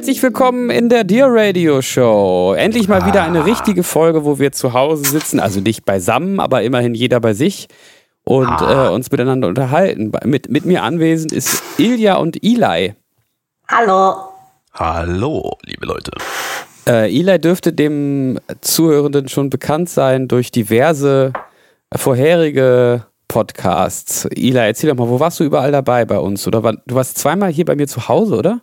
Herzlich willkommen in der Dear Radio Show. Endlich mal wieder eine richtige Folge, wo wir zu Hause sitzen, also nicht beisammen, aber immerhin jeder bei sich und äh, uns miteinander unterhalten. Mit, mit mir anwesend ist Ilja und Eli. Hallo. Hallo, liebe Leute. Äh, Eli dürfte dem Zuhörenden schon bekannt sein durch diverse vorherige Podcasts. Eli, erzähl doch mal, wo warst du überall dabei bei uns? Oder war, du warst zweimal hier bei mir zu Hause, oder?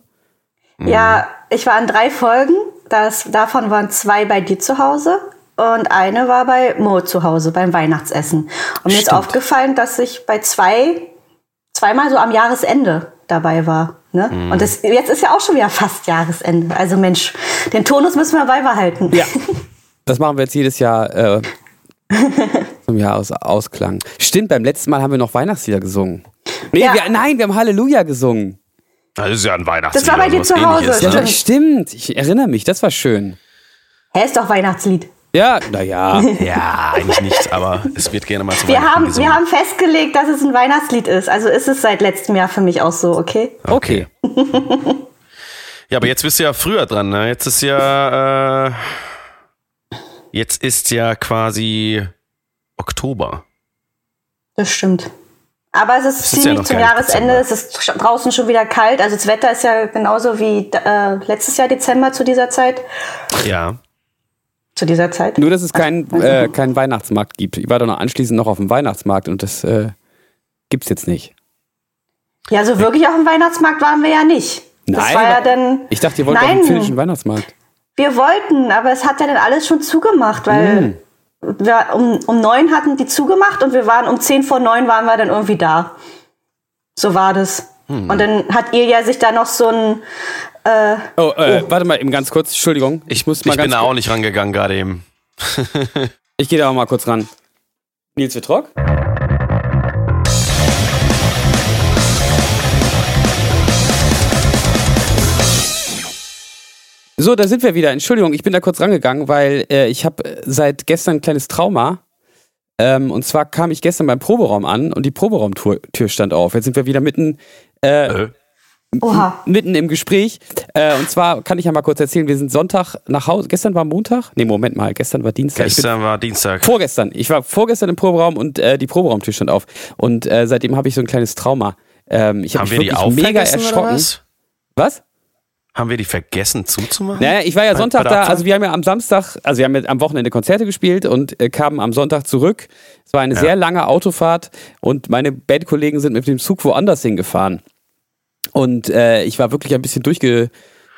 Ja, ich war in drei Folgen. Das, davon waren zwei bei dir zu Hause und eine war bei Mo zu Hause beim Weihnachtsessen. Und mir ist Stimmt. aufgefallen, dass ich bei zwei, zweimal so am Jahresende dabei war. Ne? Und das, jetzt ist ja auch schon wieder fast Jahresende. Also Mensch, den Tonus müssen wir beibehalten. Ja. Das machen wir jetzt jedes Jahr äh, zum Jahresausklang. Stimmt, beim letzten Mal haben wir noch Weihnachtslieder gesungen. Nee, Ja. wir, nein, wir haben Halleluja gesungen. Das ist ja ein Weihnachtslied. Das war bei dir zu Hause, Ja, ne? Stimmt. stimmt. Ich erinnere mich, das war schön. Hä, ist doch Weihnachtslied. Ja, naja. Ja, eigentlich nicht, aber es wird gerne mal zu Wir Weihnachten haben, gesungen. wir haben festgelegt, dass es ein Weihnachtslied ist. Also ist es seit letztem Jahr für mich auch so, okay? Okay. Ja, aber jetzt bist du ja früher dran, ne? Jetzt ist ja, äh, jetzt ist ja quasi Oktober. Das stimmt. Aber es ist ist ja ziemlich noch zum Jahresende. Dezember. Es ist draußen schon wieder kalt. Also das Wetter ist ja genauso wie äh, letztes Jahr Dezember zu dieser Zeit. Ja. Zu dieser Zeit. Nur, dass es keinen äh, keinen Weihnachtsmarkt gibt. Ich war doch noch anschließend noch auf dem Weihnachtsmarkt und das äh, gibt's jetzt nicht. Ja, so wirklich auf dem Weihnachtsmarkt waren wir ja nicht. Das Nein, war ja dann. Ich dachte, ihr wollt auf Nein, den finnischen Weihnachtsmarkt. wir wollten, aber es hat ja dann alles schon zugemacht, weil Hm. Wir um, um neun hatten die zugemacht und wir waren um zehn vor neun waren wir dann irgendwie da. So war das. Hm. Und dann hat ihr ja sich da noch so ein Oh, äh, warte mal eben ganz kurz. Entschuldigung. Ich muss mal Ich ganz bin da auch nicht rangegangen gerade eben. Ich gehe da auch mal kurz ran. Nils Wittrock? So, da sind wir wieder. Entschuldigung, ich bin da kurz rangegangen, weil äh, ich habe seit gestern ein kleines Trauma. Ähm, und zwar kam ich gestern beim Proberaum an und die Proberaumtür Tür stand auf. Jetzt sind wir wieder mitten, äh, Äh? Oha. mitten im Gespräch. Äh, und zwar kann ich ja mal kurz erzählen, wir sind Sonntag nach Hause. Gestern war Montag? Nee, Moment mal, gestern war Dienstag. Gestern war Dienstag. Vorgestern. Ich war vorgestern im Proberaum und äh, die Proberaumtür stand auf. Und äh, seitdem habe ich so ein kleines Trauma. Ähm, ich habe Haben mich wir die wirklich auch mega vergessen oder erschrocken. was? Was? Haben wir die vergessen zuzumachen? Naja, ich war ja Sonntag da, also wir haben ja am Samstag, also wir haben ja am Wochenende Konzerte gespielt und äh, kamen am Sonntag zurück. Es war eine Ja. sehr lange Autofahrt und meine Bandkollegen sind mit dem Zug woanders hingefahren. Und äh, ich war wirklich ein bisschen durchge,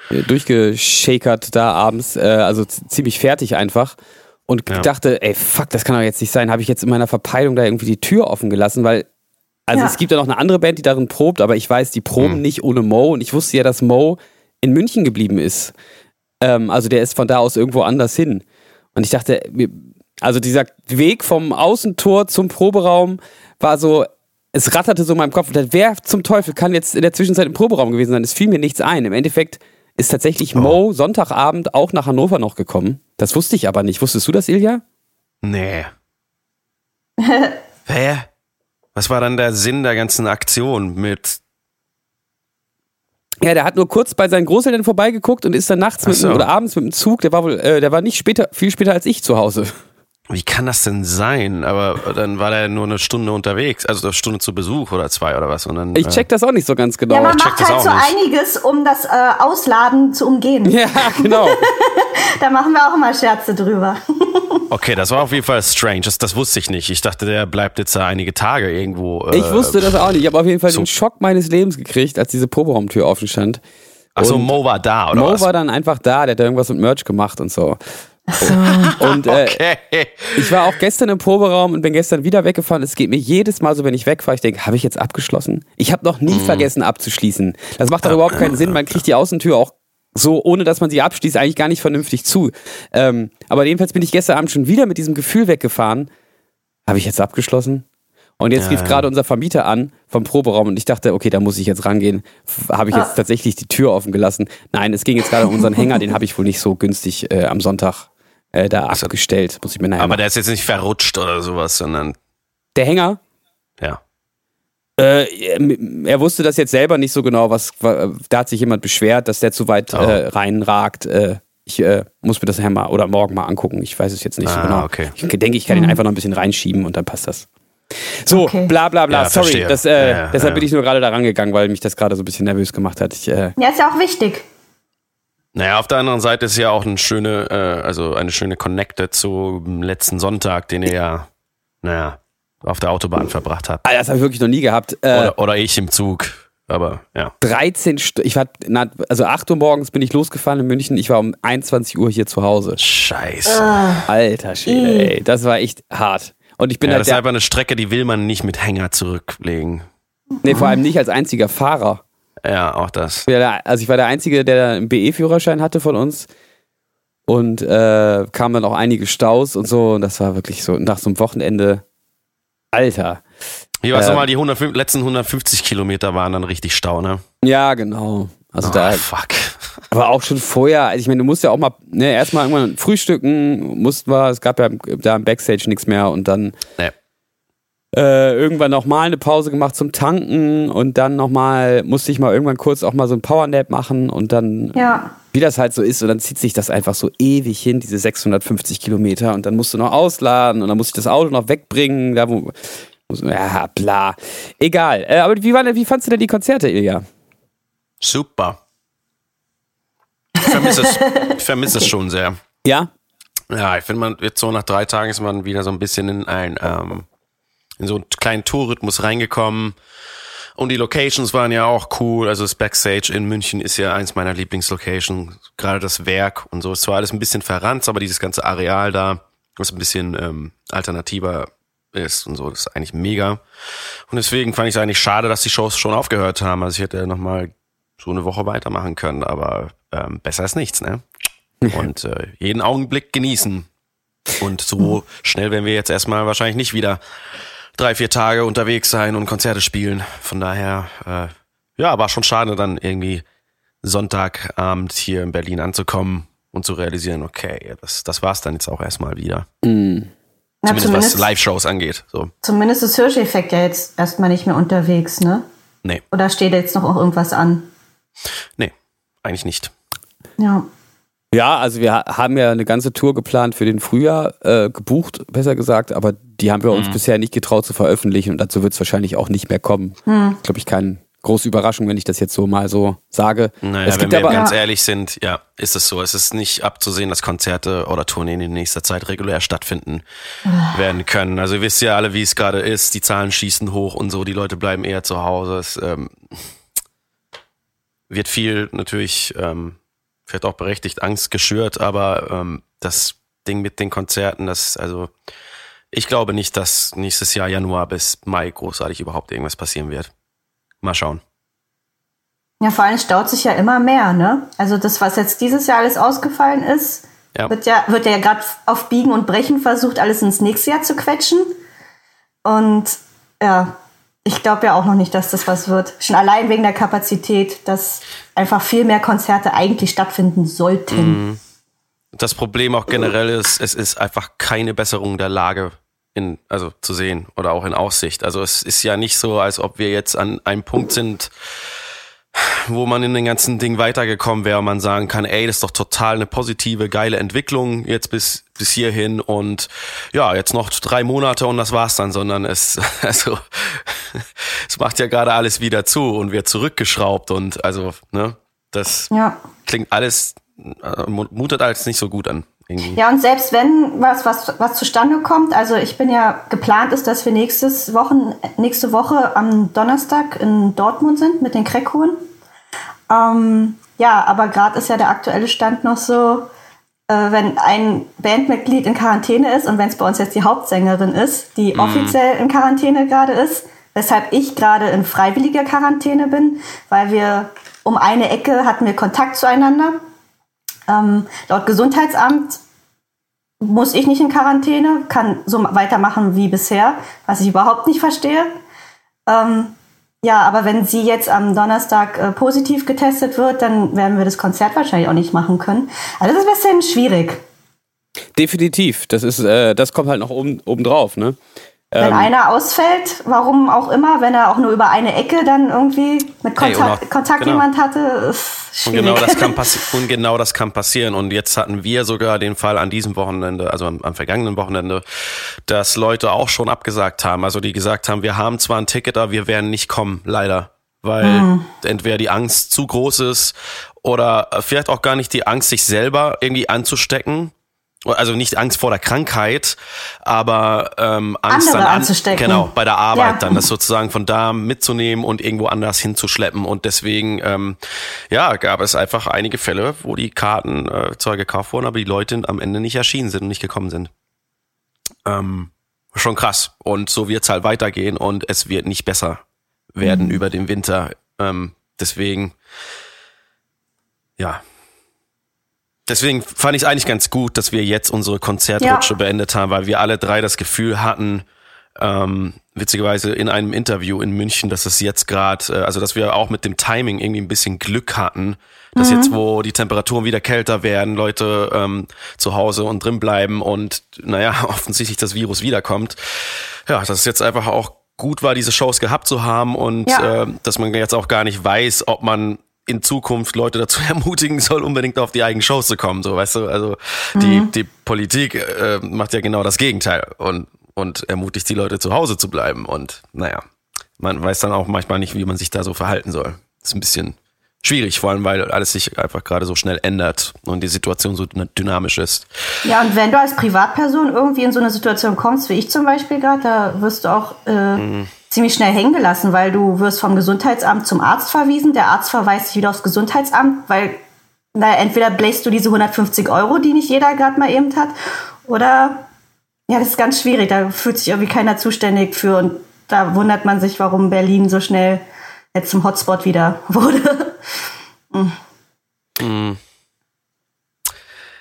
äh, durchgeschakert da abends, äh, also ziemlich fertig einfach. Und Ja. dachte, ey, fuck, das kann doch jetzt nicht sein. Habe ich jetzt in meiner Verpeilung da irgendwie die Tür offen gelassen, weil also Ja. es gibt ja noch eine andere Band, die darin probt, aber ich weiß, die proben Hm. nicht ohne Mo und ich wusste ja, dass Mo in München geblieben ist. Ähm, also der ist von da aus irgendwo anders hin. Und ich dachte, also dieser Weg vom Außentor zum Proberaum war so, es ratterte so in meinem Kopf. Und dachte, Wer zum Teufel kann jetzt in der Zwischenzeit im Proberaum gewesen sein? Es fiel mir nichts ein. Im Endeffekt ist tatsächlich Mo Sonntagabend auch nach Hannover noch gekommen. Das wusste ich aber nicht. Wusstest du das, Ilja? Nee. Hä? Was war dann der Sinn der ganzen Aktion mit. Ja, der hat nur kurz bei seinen Großeltern vorbeigeguckt und ist dann nachts mit, Ach so. dem- oder abends mit dem Zug, der war wohl, äh, der war nicht später, viel später als ich zu Hause. Wie kann das denn sein? Aber dann war der nur eine Stunde unterwegs, also eine Stunde zu Besuch oder zwei oder was. Und dann, Ich check das auch nicht so ganz genau. Ja, man macht halt so nicht. einiges, um das äh, Ausladen zu umgehen. ja, genau. Da machen wir auch immer Scherze drüber. Okay, das war auf jeden Fall strange. Das, das wusste ich nicht. Ich dachte, der bleibt jetzt da einige Tage irgendwo. Äh, Ich wusste das auch nicht. Ich habe auf jeden Fall so- den Schock meines Lebens gekriegt, als diese Proberaumtür offen stand. Achso, Mo war da, oder Mo was? war dann einfach da, der hat da irgendwas mit Merch gemacht und so. Und äh, okay. ich war auch gestern im Proberaum und bin gestern wieder weggefahren. Es geht mir jedes Mal so, wenn ich wegfahre, ich denke, habe ich jetzt abgeschlossen? Ich habe noch nie mm. vergessen abzuschließen. Das macht doch überhaupt keinen Sinn. Man kriegt die Außentür auch so, ohne dass man sie abschließt, eigentlich gar nicht vernünftig zu. Ähm, aber jedenfalls bin ich gestern Abend schon wieder mit diesem Gefühl weggefahren. Habe ich jetzt abgeschlossen? Und jetzt ja, rief gerade unser Vermieter an vom Proberaum und ich dachte, okay, da muss ich jetzt rangehen. Habe ich jetzt ah. tatsächlich die Tür offen gelassen? Nein, es ging jetzt gerade um unseren Hänger, den habe ich wohl nicht so günstig äh, am Sonntag äh, da also, abgestellt. Muss ich mir nachher Aber der ist jetzt nicht verrutscht oder sowas, sondern. Der Hänger? Ja. Äh, er wusste das jetzt selber nicht so genau, was da hat sich jemand beschwert, dass der zu weit oh. äh, reinragt. Äh, ich äh, muss mir das nachher mal oder morgen mal angucken. Ich weiß es jetzt nicht ah, so genau. Okay. Ich denke, ich kann ihn mhm. einfach noch ein bisschen reinschieben und dann passt das. So, okay. bla bla bla. Ja, Sorry, das, äh, ja, deshalb bin ich nur gerade da rangegangen, weil mich das gerade so ein bisschen nervös gemacht hat. Ich, äh ja, ist ja auch wichtig. Naja, auf der anderen Seite ist ja auch eine schöne, äh, also eine schöne Connecte zum letzten Sonntag, den ihr ja, naja, auf der Autobahn verbracht habt. Ah, das habe ich wirklich noch nie gehabt. Äh, oder, oder ich im Zug. Aber ja. 13 Stunden. Ich war, also 8 Uhr morgens bin ich losgefahren in München. Ich war um 21 Uhr hier zu Hause. Scheiße. Alter Schwede, ey. Das war echt hart. Und ich bin ja, halt das ist einfach eine Strecke, die will man nicht mit Hänger zurücklegen. Nee, vor allem nicht als einziger Fahrer. Ja, auch das. Also ich war der Einzige, der einen BE-Führerschein hatte von uns. Und äh, kamen dann auch einige Staus und so. Und das war wirklich so nach so einem Wochenende. Alter. Wie war es äh, nochmal, die 100, letzten 150 Kilometer waren dann richtig Stau, ne? Ja, genau. Also oh, da. Fuck. Aber auch schon vorher, also ich meine, du musst ja auch mal, ne, erstmal irgendwann frühstücken, mussten wir, es gab ja da im Backstage nichts mehr und dann nee. Äh, irgendwann nochmal eine Pause gemacht zum Tanken und dann nochmal, musste ich mal irgendwann kurz auch mal so ein Powernap machen und dann, ja. wie das halt so ist, und dann zieht sich das einfach so ewig hin, diese 650 Kilometer und dann musst du noch ausladen und dann muss ich das Auto noch wegbringen, da wo, ja, bla. Egal. Äh, aber wie, war, wie fandst du denn die Konzerte, Ilja? Super. Ich vermisse es, ich vermisse es schon sehr. Ja? Ja, ich finde, man jetzt so nach drei Tagen ist man wieder so ein bisschen in ein, ähm, in so einen kleinen Tourrhythmus reingekommen. Und die Locations waren ja auch cool. Also das Backstage in München ist ja eins meiner Lieblingslocations. Gerade das Werk und so. Es war alles ein bisschen verrannt, aber dieses ganze Areal da, was ein bisschen ähm, alternativer ist und so, das ist eigentlich mega. Und deswegen fand ich es eigentlich schade, dass die Shows schon aufgehört haben. Also ich hätte nochmal so eine Woche weitermachen können, aber ähm, besser ist nichts, ne? Und äh, jeden Augenblick genießen. Und so schnell werden wir jetzt erstmal wahrscheinlich nicht wieder drei, vier Tage unterwegs sein und Konzerte spielen. Von daher, äh, ja, war schon schade, dann irgendwie Sonntagabend hier in Berlin anzukommen und zu realisieren, okay, das, das war's dann jetzt auch erstmal wieder. Mm. Na, zumindest, zumindest, was Live-Shows angeht. So. Zumindest ist Hirsch-Effekt ja jetzt erstmal nicht mehr unterwegs, ne? Nee. Oder steht jetzt noch irgendwas an? Nee, eigentlich nicht. Ja. Ja, also wir haben ja eine ganze Tour geplant für den Frühjahr, äh, gebucht, besser gesagt, aber die haben wir uns mhm. bisher nicht getraut zu veröffentlichen und dazu wird es wahrscheinlich auch nicht mehr kommen. Mhm. Glaube ich, kein, große Überraschung, wenn ich das jetzt so mal so sage. Naja, es wenn wir aber, ganz ehrlich sind, ja, ist es so. Es ist nicht abzusehen, dass Konzerte oder Tourneen in nächster Zeit regulär stattfinden ah. werden können. Also ihr wisst ja alle, wie es gerade ist. Die Zahlen schießen hoch und so. Die Leute bleiben eher zu Hause. Es ähm, wird viel natürlich, ähm, vielleicht auch berechtigt Angst geschürt, aber ähm, das Ding mit den Konzerten, das, also ich glaube nicht, dass nächstes Jahr Januar bis Mai großartig überhaupt irgendwas passieren wird. Mal schauen. Ja, vor allem staut sich ja immer mehr, ne? Also das, was jetzt dieses Jahr alles ausgefallen ist, ja. wird ja, wird ja gerade auf Biegen und Brechen versucht, alles ins nächste Jahr zu quetschen. Und ja, ich glaube ja auch noch nicht, dass das was wird. Schon allein wegen der Kapazität, dass einfach viel mehr Konzerte eigentlich stattfinden sollten. Mhm. Das Problem auch generell ist, es ist einfach keine Besserung der Lage in, also zu sehen oder auch in Aussicht. Also es ist ja nicht so, als ob wir jetzt an einem Punkt sind, wo man in den ganzen Ding weitergekommen wäre und man sagen kann, ey, das ist doch total eine positive, geile Entwicklung jetzt bis, bis hierhin und ja, jetzt noch drei Monate und das war's dann, sondern es, also, es macht ja gerade alles wieder zu und wird zurückgeschraubt und also, ne, das ja. klingt alles, äh, mutet alles nicht so gut an. Irgendwie. Ja, und selbst wenn was, was, was zustande kommt, also ich bin ja geplant ist, dass wir nächstes Wochen, nächste Woche am Donnerstag in Dortmund sind mit den Kreckhuhn. Ähm, ja, aber gerade ist ja der aktuelle Stand noch so, wenn ein Bandmitglied in Quarantäne ist und wenn es bei uns jetzt die Hauptsängerin ist, die mhm. offiziell in Quarantäne gerade ist, weshalb ich gerade in freiwilliger Quarantäne bin, weil wir um eine Ecke hatten wir Kontakt zueinander. Ähm, laut Gesundheitsamt muss ich nicht in Quarantäne, kann so weitermachen wie bisher, was ich überhaupt nicht verstehe. Ähm, ja, aber wenn sie jetzt am Donnerstag äh, positiv getestet wird, dann werden wir das Konzert wahrscheinlich auch nicht machen können. Also das ist ein bisschen schwierig. Definitiv. Das ist, äh, das kommt halt noch oben, oben drauf, ne? Wenn ähm, einer ausfällt, warum auch immer, wenn er auch nur über eine Ecke dann irgendwie mit Kontakt, hey, Kontakt genau. jemand hatte, ist schwierig. Und genau, das kann und genau das kann passieren. Und jetzt hatten wir sogar den Fall an diesem Wochenende, also am, am, vergangenen Wochenende, dass Leute auch schon abgesagt haben. Also die gesagt haben, wir haben zwar ein Ticket, aber wir werden nicht kommen, leider. Weil mhm. entweder die Angst zu groß ist oder vielleicht auch gar nicht die Angst, sich selber irgendwie anzustecken also nicht Angst vor der Krankheit, aber ähm, Angst Andere dann an, anzustecken. genau bei der Arbeit ja. dann das sozusagen von da mitzunehmen und irgendwo anders hinzuschleppen und deswegen ähm, ja gab es einfach einige Fälle, wo die Karten äh, zwar gekauft wurden, aber die Leute am Ende nicht erschienen sind und nicht gekommen sind. Ähm, schon krass und so wird's halt weitergehen und es wird nicht besser werden mhm. über den Winter. Ähm, deswegen ja Deswegen fand ich es eigentlich ganz gut, dass wir jetzt unsere Konzertrutsche ja. beendet haben, weil wir alle drei das Gefühl hatten, ähm, witzigerweise in einem Interview in München, dass es jetzt gerade, äh, also dass wir auch mit dem Timing irgendwie ein bisschen Glück hatten, dass mhm. jetzt, wo die Temperaturen wieder kälter werden, Leute ähm, zu Hause und drin bleiben und naja, offensichtlich das Virus wiederkommt, ja, dass es jetzt einfach auch gut war, diese Shows gehabt zu haben und ja. äh, dass man jetzt auch gar nicht weiß, ob man in Zukunft Leute dazu ermutigen soll, unbedingt auf die eigenen Shows zu kommen. So, weißt du, also die, mhm. die Politik äh, macht ja genau das Gegenteil und, und ermutigt die Leute zu Hause zu bleiben. Und naja, man weiß dann auch manchmal nicht, wie man sich da so verhalten soll. Das ist ein bisschen schwierig, vor allem weil alles sich einfach gerade so schnell ändert und die Situation so dynamisch ist. Ja, und wenn du als Privatperson irgendwie in so eine Situation kommst, wie ich zum Beispiel gerade, da wirst du auch äh, mhm ziemlich schnell hängen gelassen, weil du wirst vom Gesundheitsamt zum Arzt verwiesen. Der Arzt verweist dich wieder aufs Gesundheitsamt, weil na, entweder bläst du diese 150 Euro, die nicht jeder gerade mal eben hat, oder ja, das ist ganz schwierig. Da fühlt sich irgendwie keiner zuständig für und da wundert man sich, warum Berlin so schnell jetzt zum Hotspot wieder wurde. mhm. Mhm.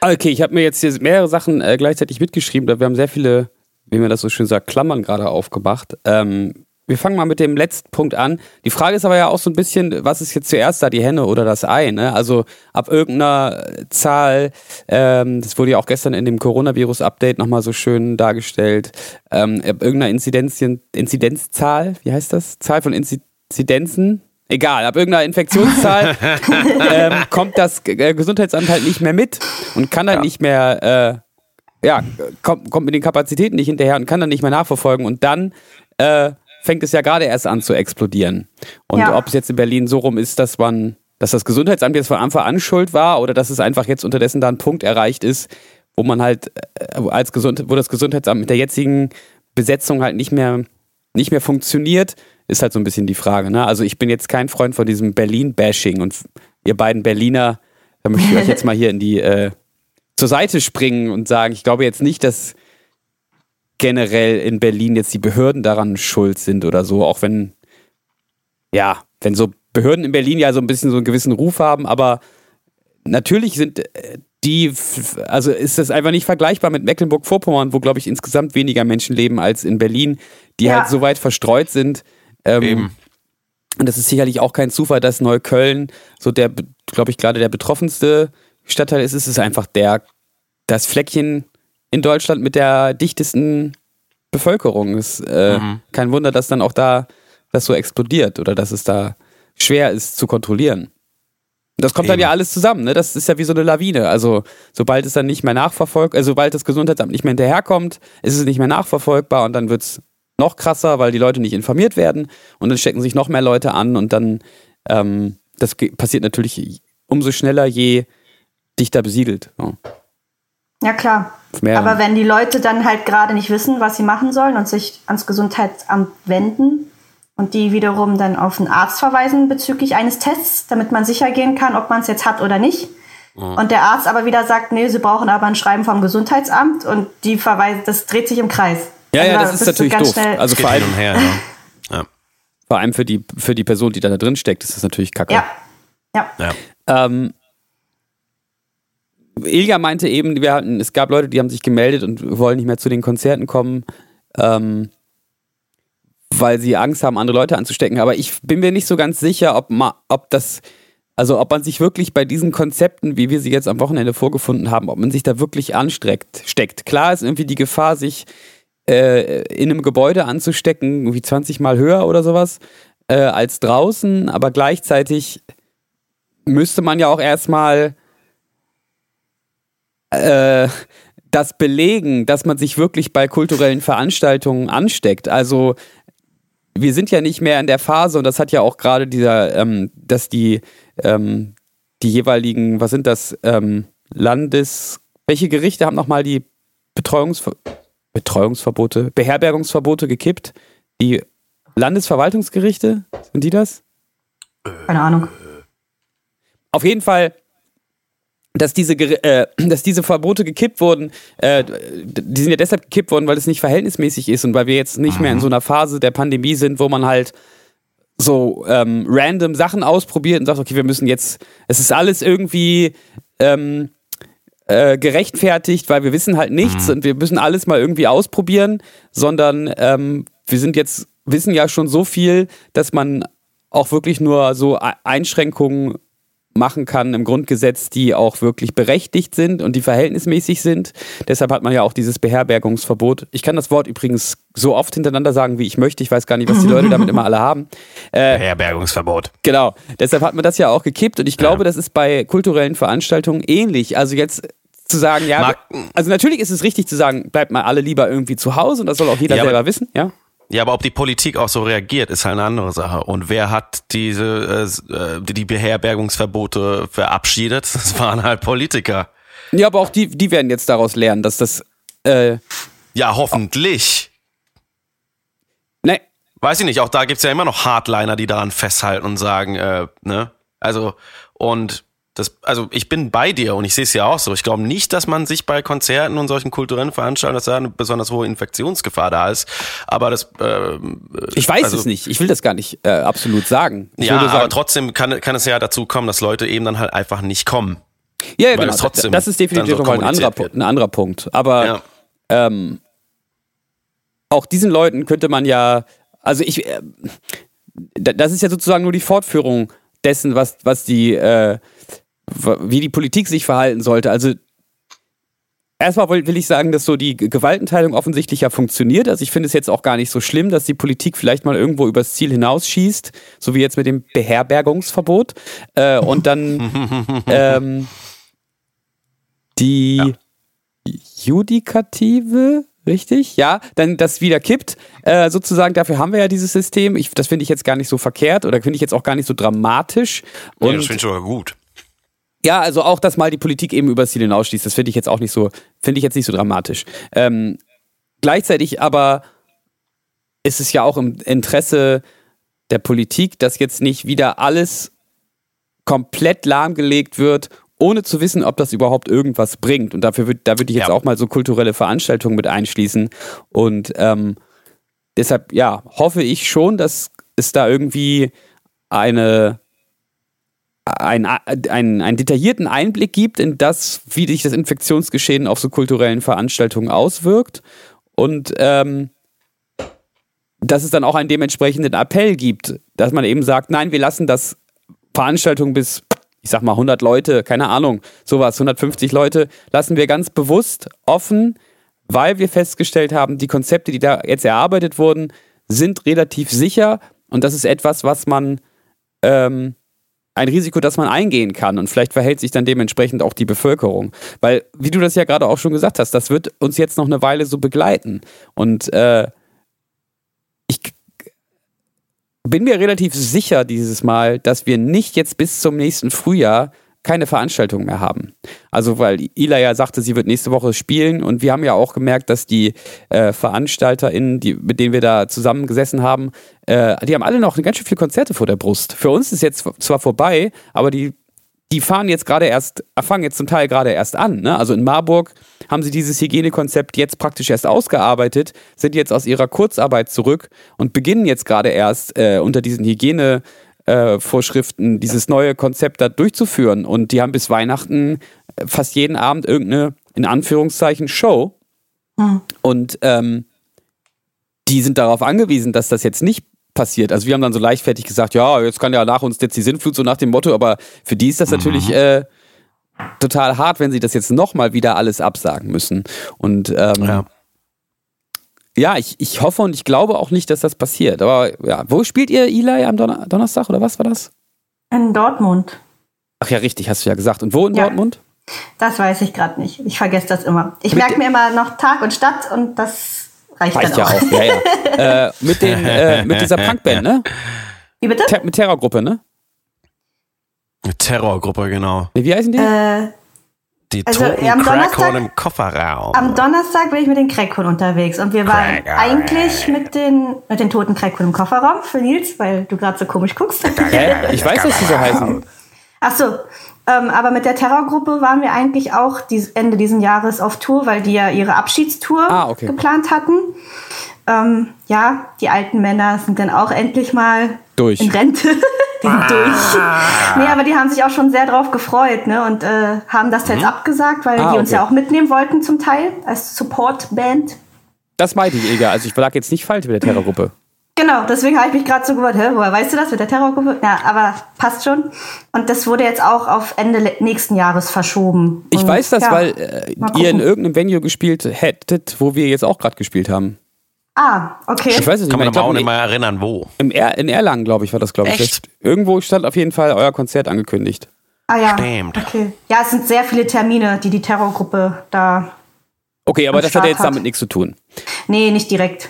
Okay, ich habe mir jetzt hier mehrere Sachen äh, gleichzeitig mitgeschrieben. Wir haben sehr viele, wie man das so schön sagt, Klammern gerade aufgemacht. Ähm, wir fangen mal mit dem letzten Punkt an. Die Frage ist aber ja auch so ein bisschen, was ist jetzt zuerst da, die Henne oder das Ei? Ne? Also ab irgendeiner Zahl, ähm, das wurde ja auch gestern in dem Coronavirus-Update nochmal so schön dargestellt, ähm, ab irgendeiner Inzidenzien, Inzidenzzahl, wie heißt das? Zahl von Inzidenzen, egal, ab irgendeiner Infektionszahl ähm, kommt das äh, Gesundheitsamt halt nicht mehr mit und kann dann ja. nicht mehr, äh, ja, kommt, kommt mit den Kapazitäten nicht hinterher und kann dann nicht mehr nachverfolgen und dann äh, fängt es ja gerade erst an zu explodieren. Und ja. ob es jetzt in Berlin so rum ist, dass man, dass das Gesundheitsamt jetzt von Anfang an schuld war oder dass es einfach jetzt unterdessen da ein Punkt erreicht ist, wo man halt äh, als Gesund wo das Gesundheitsamt mit der jetzigen Besetzung halt nicht mehr nicht mehr funktioniert, ist halt so ein bisschen die Frage. Ne? Also ich bin jetzt kein Freund von diesem Berlin-Bashing und ihr beiden Berliner, da möchte ich euch jetzt mal hier in die äh, zur Seite springen und sagen, ich glaube jetzt nicht, dass generell in Berlin jetzt die Behörden daran schuld sind oder so, auch wenn, ja, wenn so Behörden in Berlin ja so ein bisschen so einen gewissen Ruf haben, aber natürlich sind äh, die, also ist das einfach nicht vergleichbar mit Mecklenburg-Vorpommern, wo, glaube ich, insgesamt weniger Menschen leben als in Berlin, die ja. halt so weit verstreut sind. Ähm, Eben. Und das ist sicherlich auch kein Zufall, dass Neukölln so der, glaube ich, gerade der betroffenste Stadtteil ist. Es ist einfach der, das Fleckchen in Deutschland mit der dichtesten Bevölkerung. Ist äh, mhm. kein Wunder, dass dann auch da das so explodiert oder dass es da schwer ist zu kontrollieren. Das kommt Eben. dann ja alles zusammen, ne? Das ist ja wie so eine Lawine. Also, sobald es dann nicht mehr nachverfolgt, also sobald das Gesundheitsamt nicht mehr hinterherkommt, ist es nicht mehr nachverfolgbar und dann wird es noch krasser, weil die Leute nicht informiert werden und dann stecken sich noch mehr Leute an und dann, ähm, das passiert natürlich umso schneller, je dichter besiedelt. Ja. Ja, klar. Aber wenn die Leute dann halt gerade nicht wissen, was sie machen sollen und sich ans Gesundheitsamt wenden und die wiederum dann auf einen Arzt verweisen bezüglich eines Tests, damit man sicher gehen kann, ob man es jetzt hat oder nicht, Mhm. Und der Arzt aber wieder sagt, nee, sie brauchen aber ein Schreiben vom Gesundheitsamt und die verweisen, das dreht sich im Kreis. Ja, also ja, das ist natürlich doof. Also vor allem, her, ja. ja. vor allem für die, für die Person, die da drin steckt, ist das natürlich kacke. Ja. Ja. ja. Ähm, Ilja meinte eben, wir hatten, es gab Leute, die haben sich gemeldet und wollen nicht mehr zu den Konzerten kommen, ähm, weil sie Angst haben, andere Leute anzustecken. Aber ich bin mir nicht so ganz sicher, ob, ma, ob das, also ob man sich wirklich bei diesen Konzepten, wie wir sie jetzt am Wochenende vorgefunden haben, ob man sich da wirklich anstreckt, steckt. Klar ist irgendwie die Gefahr, sich äh, in einem Gebäude anzustecken, irgendwie 20 Mal höher oder sowas, äh, als draußen, aber gleichzeitig müsste man ja auch erstmal äh, das belegen, dass man sich wirklich bei kulturellen Veranstaltungen ansteckt. Also wir sind ja nicht mehr in der Phase, und das hat ja auch gerade dieser, ähm, dass die, ähm, die jeweiligen, was sind das, ähm, Landes, welche Gerichte haben nochmal die Betreuungsver Betreuungsverbote, Beherbergungsverbote gekippt? Die Landesverwaltungsgerichte, sind die das? Keine Ahnung. Auf jeden Fall dass diese, äh, dass diese Verbote gekippt wurden, äh, die sind ja deshalb gekippt worden, weil es nicht verhältnismäßig ist und weil wir jetzt nicht mehr in mhm. so einer Phase der Pandemie sind, wo man halt so ähm, random Sachen ausprobiert und sagt, okay, wir müssen jetzt, es ist alles irgendwie ähm, äh, gerechtfertigt, weil wir wissen halt nichts mhm. und wir müssen alles mal irgendwie ausprobieren, sondern ähm, wir sind jetzt, wissen ja schon so viel, dass man auch wirklich nur so Einschränkungen machen kann im Grundgesetz, die auch wirklich berechtigt sind und die verhältnismäßig sind. Deshalb hat man ja auch dieses Beherbergungsverbot. Ich kann das Wort übrigens so oft hintereinander sagen, wie ich möchte. Ich weiß gar nicht, was die Leute damit immer alle haben. Äh, Beherbergungsverbot. Genau. Deshalb hat man das ja auch gekippt und ich glaube, ja. das ist bei kulturellen Veranstaltungen ähnlich. Also jetzt zu sagen, ja, Mark also natürlich ist es richtig zu sagen, bleibt mal alle lieber irgendwie zu Hause und das soll auch jeder ja, selber wissen, ja? Ja, aber ob die Politik auch so reagiert, ist halt eine andere Sache. Und wer hat diese äh, die Beherbergungsverbote verabschiedet? Das waren halt Politiker. Ja, aber auch die, die werden jetzt daraus lernen, dass das. Äh, ja, hoffentlich. Nee. Weiß ich nicht, auch da gibt's ja immer noch Hardliner, die daran festhalten und sagen, äh, ne? Also, und das, also ich bin bei dir und ich sehe es ja auch so. Ich glaube nicht, dass man sich bei Konzerten und solchen kulturellen Veranstaltungen, dass da eine besonders hohe Infektionsgefahr da ist. Aber das. Äh, ich weiß also, es nicht. Ich will das gar nicht äh, absolut sagen. Ich ja, sagen, aber trotzdem kann, kann es ja dazu kommen, dass Leute eben dann halt einfach nicht kommen. Ja, ja genau. das ist definitiv so nochmal ein anderer, ein anderer Punkt. Aber ja. ähm, auch diesen Leuten könnte man ja, also ich, äh, das ist ja sozusagen nur die Fortführung dessen, was, was die äh, wie die Politik sich verhalten sollte. Also erstmal will ich sagen, dass so die Gewaltenteilung offensichtlich ja funktioniert. Also ich finde es jetzt auch gar nicht so schlimm, dass die Politik vielleicht mal irgendwo übers Ziel hinausschießt, so wie jetzt mit dem Beherbergungsverbot. Äh, und dann ähm, die ja. Judikative, richtig? Ja, dann das wieder kippt. Äh, sozusagen, dafür haben wir ja dieses System. Ich, das finde ich jetzt gar nicht so verkehrt oder finde ich jetzt auch gar nicht so dramatisch. Und ja, das finde ich sogar gut. Ja, also auch, dass mal die Politik eben übers Ziel hinausschließt, das finde ich jetzt auch nicht so, finde ich jetzt nicht so dramatisch. Ähm, gleichzeitig aber ist es ja auch im Interesse der Politik, dass jetzt nicht wieder alles komplett lahmgelegt wird, ohne zu wissen, ob das überhaupt irgendwas bringt. Und dafür würde, da würde ich jetzt ja. auch mal so kulturelle Veranstaltungen mit einschließen. Und ähm, deshalb, ja, hoffe ich schon, dass es da irgendwie eine einen, einen, einen detaillierten Einblick gibt in das, wie sich das Infektionsgeschehen auf so kulturellen Veranstaltungen auswirkt. Und ähm, dass es dann auch einen dementsprechenden Appell gibt, dass man eben sagt, nein, wir lassen das Veranstaltungen bis, ich sag mal 100 Leute, keine Ahnung, sowas, 150 Leute, lassen wir ganz bewusst offen, weil wir festgestellt haben, die Konzepte, die da jetzt erarbeitet wurden, sind relativ sicher. Und das ist etwas, was man ähm, ein Risiko, das man eingehen kann. Und vielleicht verhält sich dann dementsprechend auch die Bevölkerung. Weil, wie du das ja gerade auch schon gesagt hast, das wird uns jetzt noch eine Weile so begleiten. Und äh, ich bin mir relativ sicher dieses Mal, dass wir nicht jetzt bis zum nächsten Frühjahr keine Veranstaltung mehr haben. Also weil Ila ja sagte, sie wird nächste Woche spielen und wir haben ja auch gemerkt, dass die äh, VeranstalterInnen, die, mit denen wir da zusammengesessen haben, äh, die haben alle noch ganz schön viele Konzerte vor der Brust. Für uns ist jetzt zwar vorbei, aber die die fahren jetzt gerade erst, fangen jetzt zum Teil gerade erst an. Ne? Also in Marburg haben sie dieses Hygienekonzept jetzt praktisch erst ausgearbeitet, sind jetzt aus ihrer Kurzarbeit zurück und beginnen jetzt gerade erst äh, unter diesen Hygienevorschriften äh, dieses neue Konzept da durchzuführen. Und die haben bis Weihnachten äh, fast jeden Abend irgendeine, in Anführungszeichen, Show. Hm. Und ähm, die sind darauf angewiesen, dass das jetzt nicht passiert. Also wir haben dann so leichtfertig gesagt, ja, jetzt kann ja nach uns jetzt die Sinnflut, so nach dem Motto, aber für die ist das mhm. natürlich äh, total hart, wenn sie das jetzt nochmal wieder alles absagen müssen. Und ähm, ja. Ja, ich, ich hoffe und ich glaube auch nicht, dass das passiert. Aber ja, wo spielt ihr Eli am Donner Donnerstag oder was war das? In Dortmund. Ach ja, richtig, hast du ja gesagt. Und wo in ja. Dortmund? Das weiß ich gerade nicht. Ich vergesse das immer. Ich merke mir immer noch Tag und Stadt und das reicht, reicht ja auch. auch. Ja, ja. äh, mit, den, äh, mit dieser Punkband, ne? Wie bitte? Ter mit Terrorgruppe, ne? Terrorgruppe, genau. Wie heißen die? Äh, die also, toten am Crackhorn im Kofferraum. Am Donnerstag bin ich mit den Crackhorn unterwegs und wir waren Crack eigentlich mit den, mit den toten Crackhorn im Kofferraum für Nils, weil du gerade so komisch guckst. Hä? Ich weiß, dass die so heißen. Ach so, ähm, aber mit der Terrorgruppe waren wir eigentlich auch dies, Ende dieses Jahres auf Tour, weil die ja ihre Abschiedstour ah, okay. geplant hatten. Ähm, ja, die alten Männer sind dann auch endlich mal durch. in Rente. die sind ah. durch. Nee, aber die haben sich auch schon sehr drauf gefreut ne? und äh, haben das mhm. jetzt abgesagt, weil ah, die uns okay. ja auch mitnehmen wollten zum Teil als Supportband. Das meinte ich, Ega. Also ich lag jetzt nicht falsch mit der Terrorgruppe. Genau, deswegen habe ich mich gerade so gewundert, hä, woher weißt du das mit der Terrorgruppe? Ja, aber passt schon. Und das wurde jetzt auch auf Ende nächsten Jahres verschoben. Ich Und, weiß das, ja, weil äh, ihr in irgendeinem Venue gespielt hättet, wo wir jetzt auch gerade gespielt haben. Ah, okay. Ich weiß es nicht Kann man aber auch nicht mal erinnern, wo. Im er in Erlangen, glaube ich, war das, glaube ich. Echt? Irgendwo stand auf jeden Fall euer Konzert angekündigt. Ah ja. Stimmt. Okay. Ja, es sind sehr viele Termine, die die Terrorgruppe da. Okay, aber das hat ja jetzt damit nichts zu tun. Nee, nicht direkt.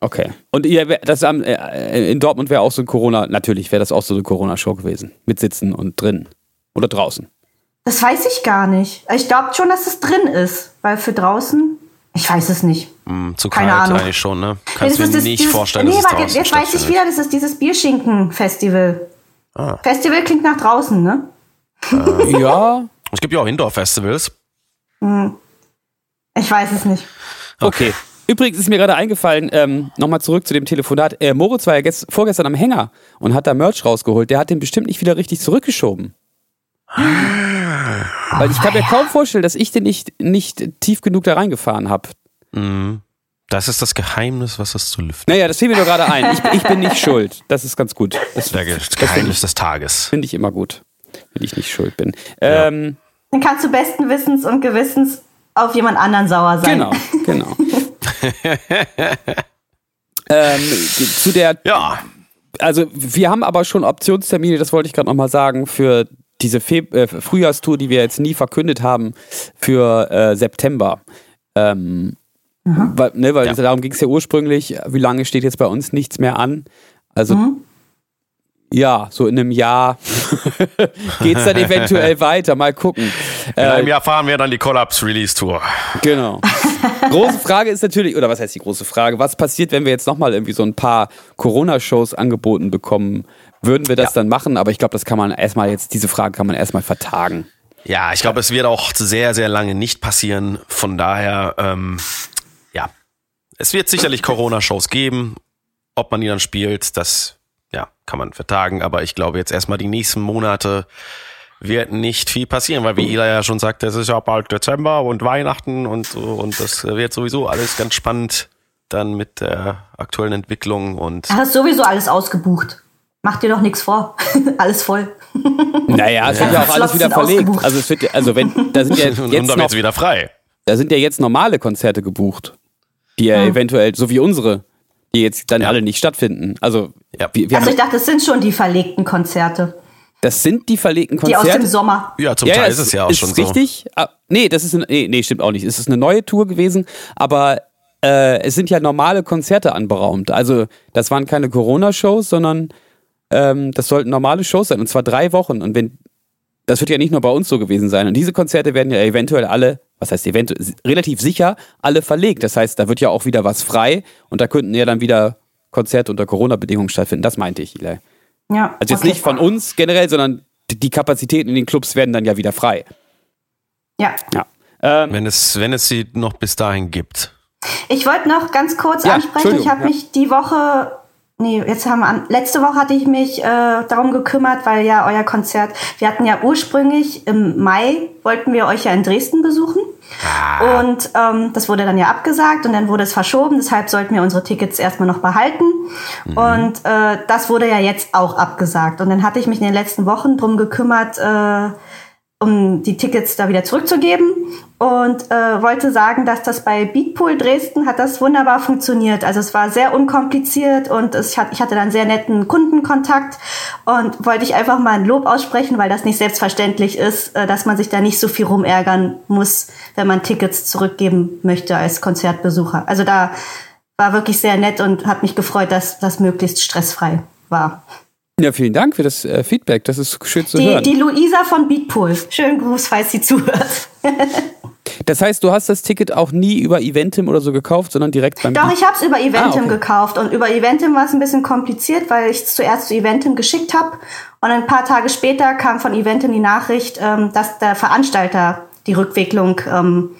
Okay. Und ihr, das äh, in Dortmund wäre auch so ein Corona, natürlich wäre das auch so eine Corona-Show gewesen. Mit Sitzen und drin. Oder draußen. Das weiß ich gar nicht. Ich glaube schon, dass es drin ist. Weil für draußen, ich weiß es nicht. Mm, zu Keine kalt Ahnung. eigentlich schon, ne? Kannst nee, du mir nicht dieses, vorstellen, nee, dass es draußen Jetzt weiß ich wieder, das ist dieses Bierschinken-Festival. Ah. Festival klingt nach draußen, ne? Äh, ja. Es gibt ja auch Indoor-Festivals. Hm. Ich weiß es nicht. Okay. okay. Übrigens ist mir gerade eingefallen, ähm, nochmal zurück zu dem Telefonat. Äh, Moritz war ja gest vorgestern am Hänger und hat da Merch rausgeholt. Der hat den bestimmt nicht wieder richtig zurückgeschoben. Weil ich kann mir kaum vorstellen, dass ich den nicht, nicht tief genug da reingefahren habe. Mhm. Das ist das Geheimnis, was es zu lüften. Naja, das fiel mir nur gerade ein. Ich, ich, bin nicht schuld. Das ist ganz gut. Das, das, das Geheimnis des Tages. Finde ich immer gut, wenn ich nicht schuld bin. Ja. Ähm, Dann kannst du besten Wissens und Gewissens auf jemand anderen sauer sein. Genau, genau. ähm, zu der. Ja. Also, wir haben aber schon Optionstermine, das wollte ich gerade nochmal sagen, für diese Fe äh, Frühjahrstour, die wir jetzt nie verkündet haben, für äh, September. Ähm, weil, ne, weil ja. darum ging es ja ursprünglich, wie lange steht jetzt bei uns nichts mehr an. Also mhm. Ja, so in einem Jahr geht es dann eventuell weiter. Mal gucken. In einem äh, Jahr fahren wir dann die Collapse-Release-Tour. Genau. große Frage ist natürlich, oder was heißt die große Frage? Was passiert, wenn wir jetzt nochmal irgendwie so ein paar Corona-Shows angeboten bekommen? Würden wir das ja. dann machen? Aber ich glaube, das kann man erstmal jetzt, diese Frage kann man erstmal vertagen. Ja, ich glaube, es wird auch sehr, sehr lange nicht passieren. Von daher, ähm, ja, es wird sicherlich Corona-Shows geben. Ob man die dann spielt, das ja, kann man vertagen, aber ich glaube jetzt erstmal die nächsten Monate wird nicht viel passieren, weil wie Ila ja schon sagt, es ist ja bald Dezember und Weihnachten und so und das wird sowieso alles ganz spannend dann mit der aktuellen Entwicklung und. Du hast sowieso alles ausgebucht. Mach dir doch nichts vor. alles voll. Naja, es ja. wird ja auch alles wieder verlegt. Also es wird, also wenn, da sind ja jetzt, jetzt noch, wieder frei. Da sind ja jetzt normale Konzerte gebucht, die ja, ja. eventuell, so wie unsere, die jetzt dann ja. alle nicht stattfinden. Also, ja. wir, wir also ich dachte, das sind schon die verlegten Konzerte. Das sind die verlegten Konzerte. Die aus dem Sommer. Ja, zum ja, Teil ist es ja auch ist schon richtig. so. Richtig. Ah, nee, das ist eine, nee, nee, stimmt auch nicht. Es ist eine neue Tour gewesen, aber äh, es sind ja normale Konzerte anberaumt. Also, das waren keine Corona-Shows, sondern ähm, das sollten normale Shows sein. Und zwar drei Wochen. Und wenn, das wird ja nicht nur bei uns so gewesen sein. Und diese Konzerte werden ja eventuell alle was heißt eventuell, relativ sicher alle verlegt. Das heißt, da wird ja auch wieder was frei und da könnten ja dann wieder Konzerte unter Corona-Bedingungen stattfinden. Das meinte ich, Eli. Ja. Also jetzt okay. nicht von uns generell, sondern die Kapazitäten in den Clubs werden dann ja wieder frei. Ja. ja. Ähm, wenn, es, wenn es sie noch bis dahin gibt. Ich wollte noch ganz kurz ja, ansprechen, ich habe ja. mich die Woche Nee, jetzt haben wir an. Letzte Woche hatte ich mich äh, darum gekümmert, weil ja euer Konzert, wir hatten ja ursprünglich im Mai, wollten wir euch ja in Dresden besuchen. Ah. Und ähm, das wurde dann ja abgesagt und dann wurde es verschoben, deshalb sollten wir unsere Tickets erstmal noch behalten. Mhm. Und äh, das wurde ja jetzt auch abgesagt. Und dann hatte ich mich in den letzten Wochen drum gekümmert, äh, um die Tickets da wieder zurückzugeben und äh, wollte sagen, dass das bei Beatpool Dresden hat das wunderbar funktioniert. Also es war sehr unkompliziert und es, ich hatte dann sehr netten Kundenkontakt und wollte ich einfach mal ein Lob aussprechen, weil das nicht selbstverständlich ist, äh, dass man sich da nicht so viel rumärgern muss, wenn man Tickets zurückgeben möchte als Konzertbesucher. Also da war wirklich sehr nett und hat mich gefreut, dass das möglichst stressfrei war. Ja, vielen Dank für das äh, Feedback. Das ist schön zu die, hören. Die Luisa von Beatpool. Schönen Gruß, falls sie zuhört. das heißt, du hast das Ticket auch nie über Eventim oder so gekauft, sondern direkt beim Doch, ich habe es über Eventim ah, okay. gekauft. Und über Eventim war es ein bisschen kompliziert, weil ich es zuerst zu Eventim geschickt habe. Und ein paar Tage später kam von Eventim die Nachricht, ähm, dass der Veranstalter die Rückwicklung ähm,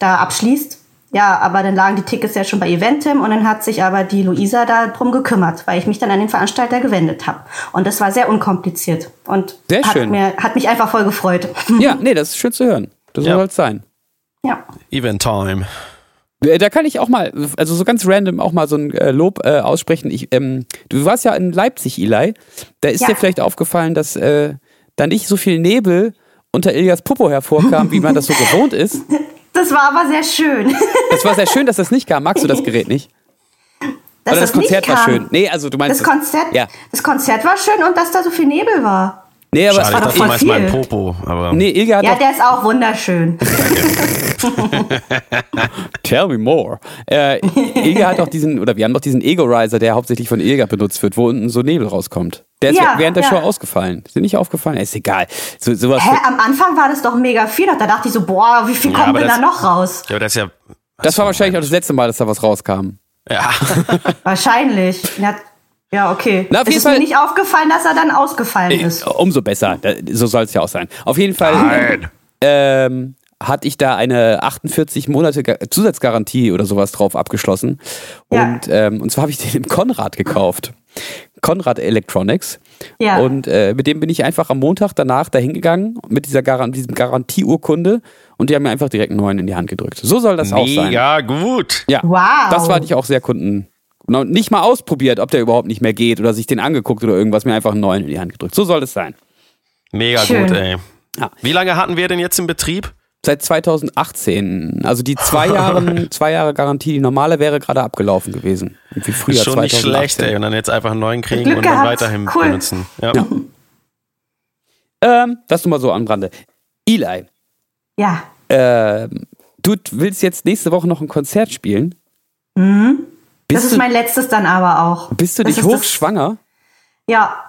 da abschließt. Ja, aber dann lagen die Tickets ja schon bei Eventim und dann hat sich aber die Luisa darum gekümmert, weil ich mich dann an den Veranstalter gewendet habe. Und das war sehr unkompliziert und sehr hat, schön. Mir, hat mich einfach voll gefreut. Ja, nee, das ist schön zu hören. Das ja. soll halt sein. Ja. Event Time. Äh, da kann ich auch mal, also so ganz random auch mal so ein äh, Lob äh, aussprechen. Ich, ähm, du warst ja in Leipzig, Eli. Da ist ja. dir vielleicht aufgefallen, dass äh, da nicht so viel Nebel unter Ilias Popo hervorkam, wie man das so gewohnt ist. Das war aber sehr schön. Es war sehr schön, dass das nicht kam. Magst du das Gerät nicht? Dass Oder das, das Konzert war schön. Nee, also du meinst. Das Konzert, ja. das Konzert war schön und dass da so viel Nebel war. Nee, aber Schade, es war doch voll viel. Popo, aber nee, Ilga hat ja, der ist auch wunderschön. Tell me more. Äh, Ilga hat auch diesen, oder wir haben doch diesen Ego-Riser, der hauptsächlich von Ilga benutzt wird, wo unten so Nebel rauskommt. Der ist ja, während der ja. Show ausgefallen. Ist dir nicht aufgefallen? Ist egal. So, sowas Hä, am Anfang war das doch mega viel. Da dachte ich so, boah, wie viel ja, kommt denn das, da noch raus? Ja, aber das ist ja. Das war wahrscheinlich auch das letzte Mal, dass da was rauskam. Ja. Wahrscheinlich. Ja, ja, okay. Na, auf es ist Fall, mir nicht aufgefallen, dass er dann ausgefallen äh, ist. Umso besser. So soll es ja auch sein. Auf jeden Fall Nein. Ähm, hatte ich da eine 48 Monate Zusatzgarantie oder sowas drauf abgeschlossen. Ja. Und, ähm, und zwar habe ich den im Konrad gekauft. Konrad Electronics. Ja. Und äh, mit dem bin ich einfach am Montag danach dahin gegangen mit dieser Garan diesem Garantieurkunde und die haben mir einfach direkt einen neuen in die Hand gedrückt. So soll das Mega auch sein. Ja, gut. Ja. Wow. Das war ich auch sehr Kunden nicht mal ausprobiert, ob der überhaupt nicht mehr geht oder sich den angeguckt oder irgendwas, mir einfach einen neuen in die Hand gedrückt. So soll es sein. Mega Schön. gut, ey. Ja. Wie lange hatten wir denn jetzt im Betrieb? Seit 2018. Also die zwei Jahre, zwei Jahre Garantie, die normale wäre gerade abgelaufen gewesen. Wie früher Schon 2018. nicht schlecht, ey. Und dann jetzt einfach einen neuen kriegen Glück und dann weiterhin cool. benutzen. Ja. ja. Ähm, das nur mal so am Rande. Eli. Ja. Äh, du willst jetzt nächste Woche noch ein Konzert spielen? Mhm. Bist das ist mein letztes dann aber auch. Bist du nicht hochschwanger? Ja.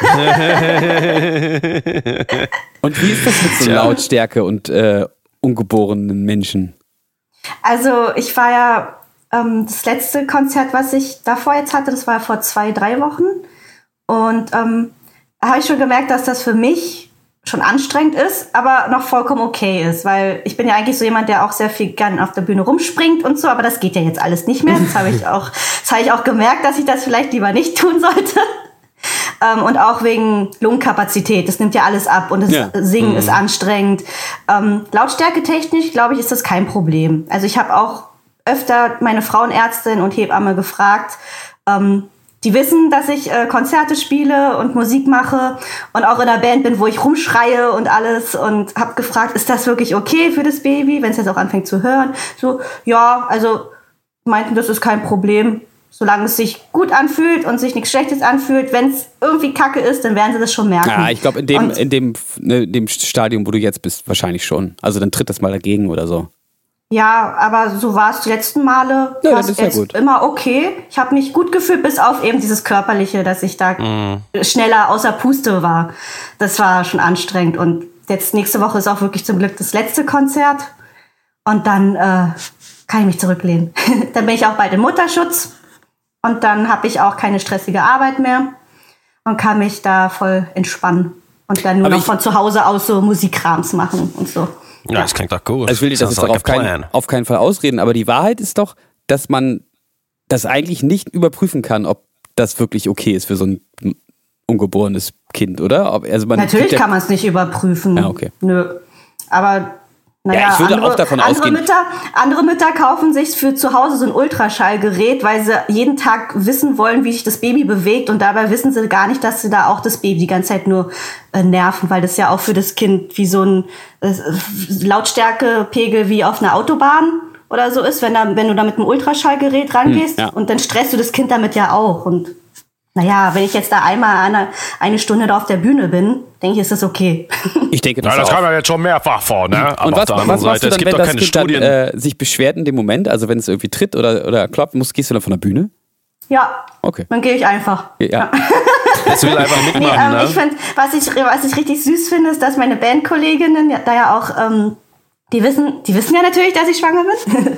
und wie ist das mit so Lautstärke und äh, ungeborenen Menschen? Also ich war ja ähm, das letzte Konzert, was ich davor jetzt hatte, das war vor zwei, drei Wochen. Und ähm, da habe ich schon gemerkt, dass das für mich schon anstrengend ist, aber noch vollkommen okay ist, weil ich bin ja eigentlich so jemand, der auch sehr viel gern auf der Bühne rumspringt und so, aber das geht ja jetzt alles nicht mehr. Das habe ich auch, das habe ich auch gemerkt, dass ich das vielleicht lieber nicht tun sollte. Ähm, und auch wegen Lungenkapazität. Das nimmt ja alles ab und das ja. Singen mhm. ist anstrengend. Ähm, Lautstärke technisch, glaube ich, ist das kein Problem. Also ich habe auch öfter meine Frauenärztin und Hebamme gefragt, ähm, die wissen, dass ich äh, Konzerte spiele und Musik mache und auch in einer Band bin, wo ich rumschreie und alles und habe gefragt, ist das wirklich okay für das Baby, wenn es jetzt auch anfängt zu hören? So, ja, also meinten, das ist kein Problem, solange es sich gut anfühlt und sich nichts Schlechtes anfühlt. Wenn es irgendwie Kacke ist, dann werden sie das schon merken. Ja, ich glaube in dem in dem ne, dem Stadium, wo du jetzt bist, wahrscheinlich schon. Also dann tritt das mal dagegen oder so. Ja, aber so war es die letzten Male. Ja, das ist ja gut. Immer okay. Ich habe mich gut gefühlt, bis auf eben dieses körperliche, dass ich da mm. schneller außer Puste war. Das war schon anstrengend. Und jetzt nächste Woche ist auch wirklich zum Glück das letzte Konzert. Und dann äh, kann ich mich zurücklehnen. dann bin ich auch bald im Mutterschutz. Und dann habe ich auch keine stressige Arbeit mehr und kann mich da voll entspannen Und dann nur Aber noch von zu Hause aus so Musikkrams machen und so. Ja, ja. das klingt doch gut. Also ich will dir das, das jetzt auf, kein, auf keinen Fall ausreden, aber die Wahrheit ist doch, dass man das eigentlich nicht überprüfen kann, ob das wirklich okay ist für so ein ungeborenes Kind, oder? Also Natürlich kann man es nicht überprüfen. Ja, okay. Nö. Aber naja, ja, ich würde andere, auch davon andere ausgehen. Mütter, andere Mütter kaufen sich für zu Hause so ein Ultraschallgerät, weil sie jeden Tag wissen wollen, wie sich das Baby bewegt und dabei wissen sie gar nicht, dass sie da auch das Baby die ganze Zeit nur äh, nerven, weil das ja auch für das Kind wie so ein äh, Lautstärkepegel wie auf einer Autobahn oder so ist, wenn, da, wenn du da mit einem Ultraschallgerät rangehst hm, ja. und dann stresst du das Kind damit ja auch und naja, wenn ich jetzt da einmal eine, eine Stunde da auf der Bühne bin, denke ich, ist das okay. Ich denke, das, ja, das kam ja jetzt schon mehrfach vor, ne? Aber und was, auf der anderen Seite, dann, es gibt wenn doch keine Studien. Dann, äh, sich beschwert in dem Moment, also wenn es irgendwie tritt oder, oder klopft, musst, gehst du dann von der Bühne? Ja. Okay. Dann gehe ich einfach. Ja. Das will einfach mitmachen, nee, ähm, ne? Ich find, was ich, was ich richtig süß finde, ist, dass meine Bandkolleginnen, da ja auch, ähm, die wissen, die wissen ja natürlich, dass ich schwanger bin.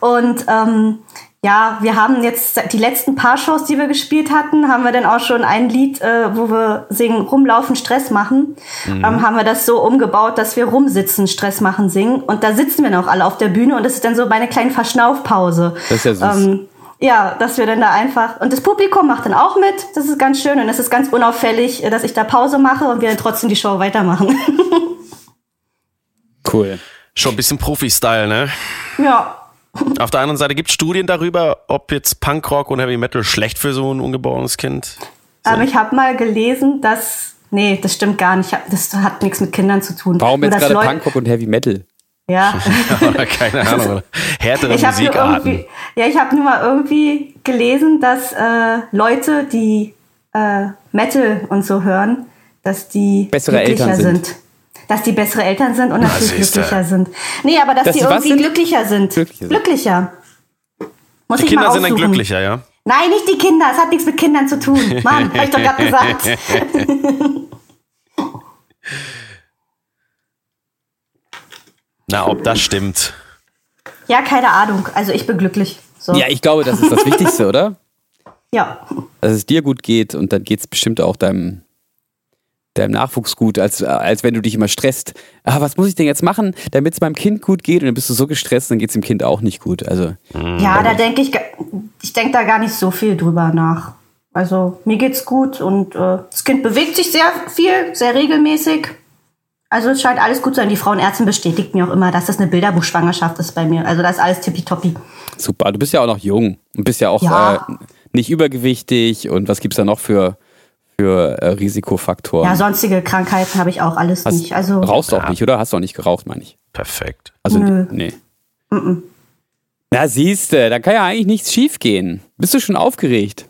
und ähm, ja, wir haben jetzt die letzten paar Shows, die wir gespielt hatten, haben wir dann auch schon ein Lied, äh, wo wir singen, rumlaufen, Stress machen, mhm. ähm, haben wir das so umgebaut, dass wir rumsitzen, Stress machen, singen. Und da sitzen wir auch alle auf der Bühne und das ist dann so meine kleine Verschnaufpause. Das ist ja süß. Ähm, ja, dass wir dann da einfach, und das Publikum macht dann auch mit, das ist ganz schön und es ist ganz unauffällig, dass ich da Pause mache und wir dann trotzdem die Show weitermachen. cool. Schon ein bisschen Profi-Style, ne? Ja, auf der anderen Seite gibt es Studien darüber, ob jetzt Punkrock und Heavy Metal schlecht für so ein ungeborenes Kind sind. Aber ich habe mal gelesen, dass. Nee, das stimmt gar nicht. Das hat nichts mit Kindern zu tun. Warum jetzt gerade Punkrock und Heavy Metal? Ja. keine Ahnung. Härtere ich Musikarten. Ja, ich habe nur mal irgendwie gelesen, dass äh, Leute, die äh, Metal und so hören, dass die bessere Eltern sind. sind dass die bessere Eltern sind und dass sie glücklicher sind. Nee, aber dass, dass die irgendwie sind? glücklicher sind. Glücklicher. glücklicher. Muss die ich Kinder mal sind dann glücklicher, ja? Nein, nicht die Kinder. Es hat nichts mit Kindern zu tun. Mann, hab ich doch gerade gesagt. Na, ob das stimmt. Ja, keine Ahnung. Also ich bin glücklich. So. Ja, ich glaube, das ist das Wichtigste, oder? Ja. Dass es dir gut geht und dann geht es bestimmt auch deinem deinem Nachwuchs gut, als, als wenn du dich immer stresst. Ah, was muss ich denn jetzt machen, damit es meinem Kind gut geht? Und dann bist du so gestresst, dann geht es dem Kind auch nicht gut. Also, ja, da denke ich, ich denke da gar nicht so viel drüber nach. Also mir geht's gut und äh, das Kind bewegt sich sehr viel, sehr regelmäßig. Also es scheint alles gut zu sein. Die Frauenärztin bestätigt mir auch immer, dass das eine Bilderbuchschwangerschaft ist bei mir. Also das ist alles tippitoppi. Super, du bist ja auch noch jung und bist ja auch ja. Äh, nicht übergewichtig. Und was gibt es da noch für für äh, Risikofaktoren? Ja, sonstige Krankheiten habe ich auch alles Hast, nicht. Also rauchst du auch nicht, oder? Hast du auch nicht geraucht, meine ich. Perfekt. Also Nö. nee. Mm -mm. Na siehst du, da kann ja eigentlich nichts schief gehen. Bist du schon aufgeregt?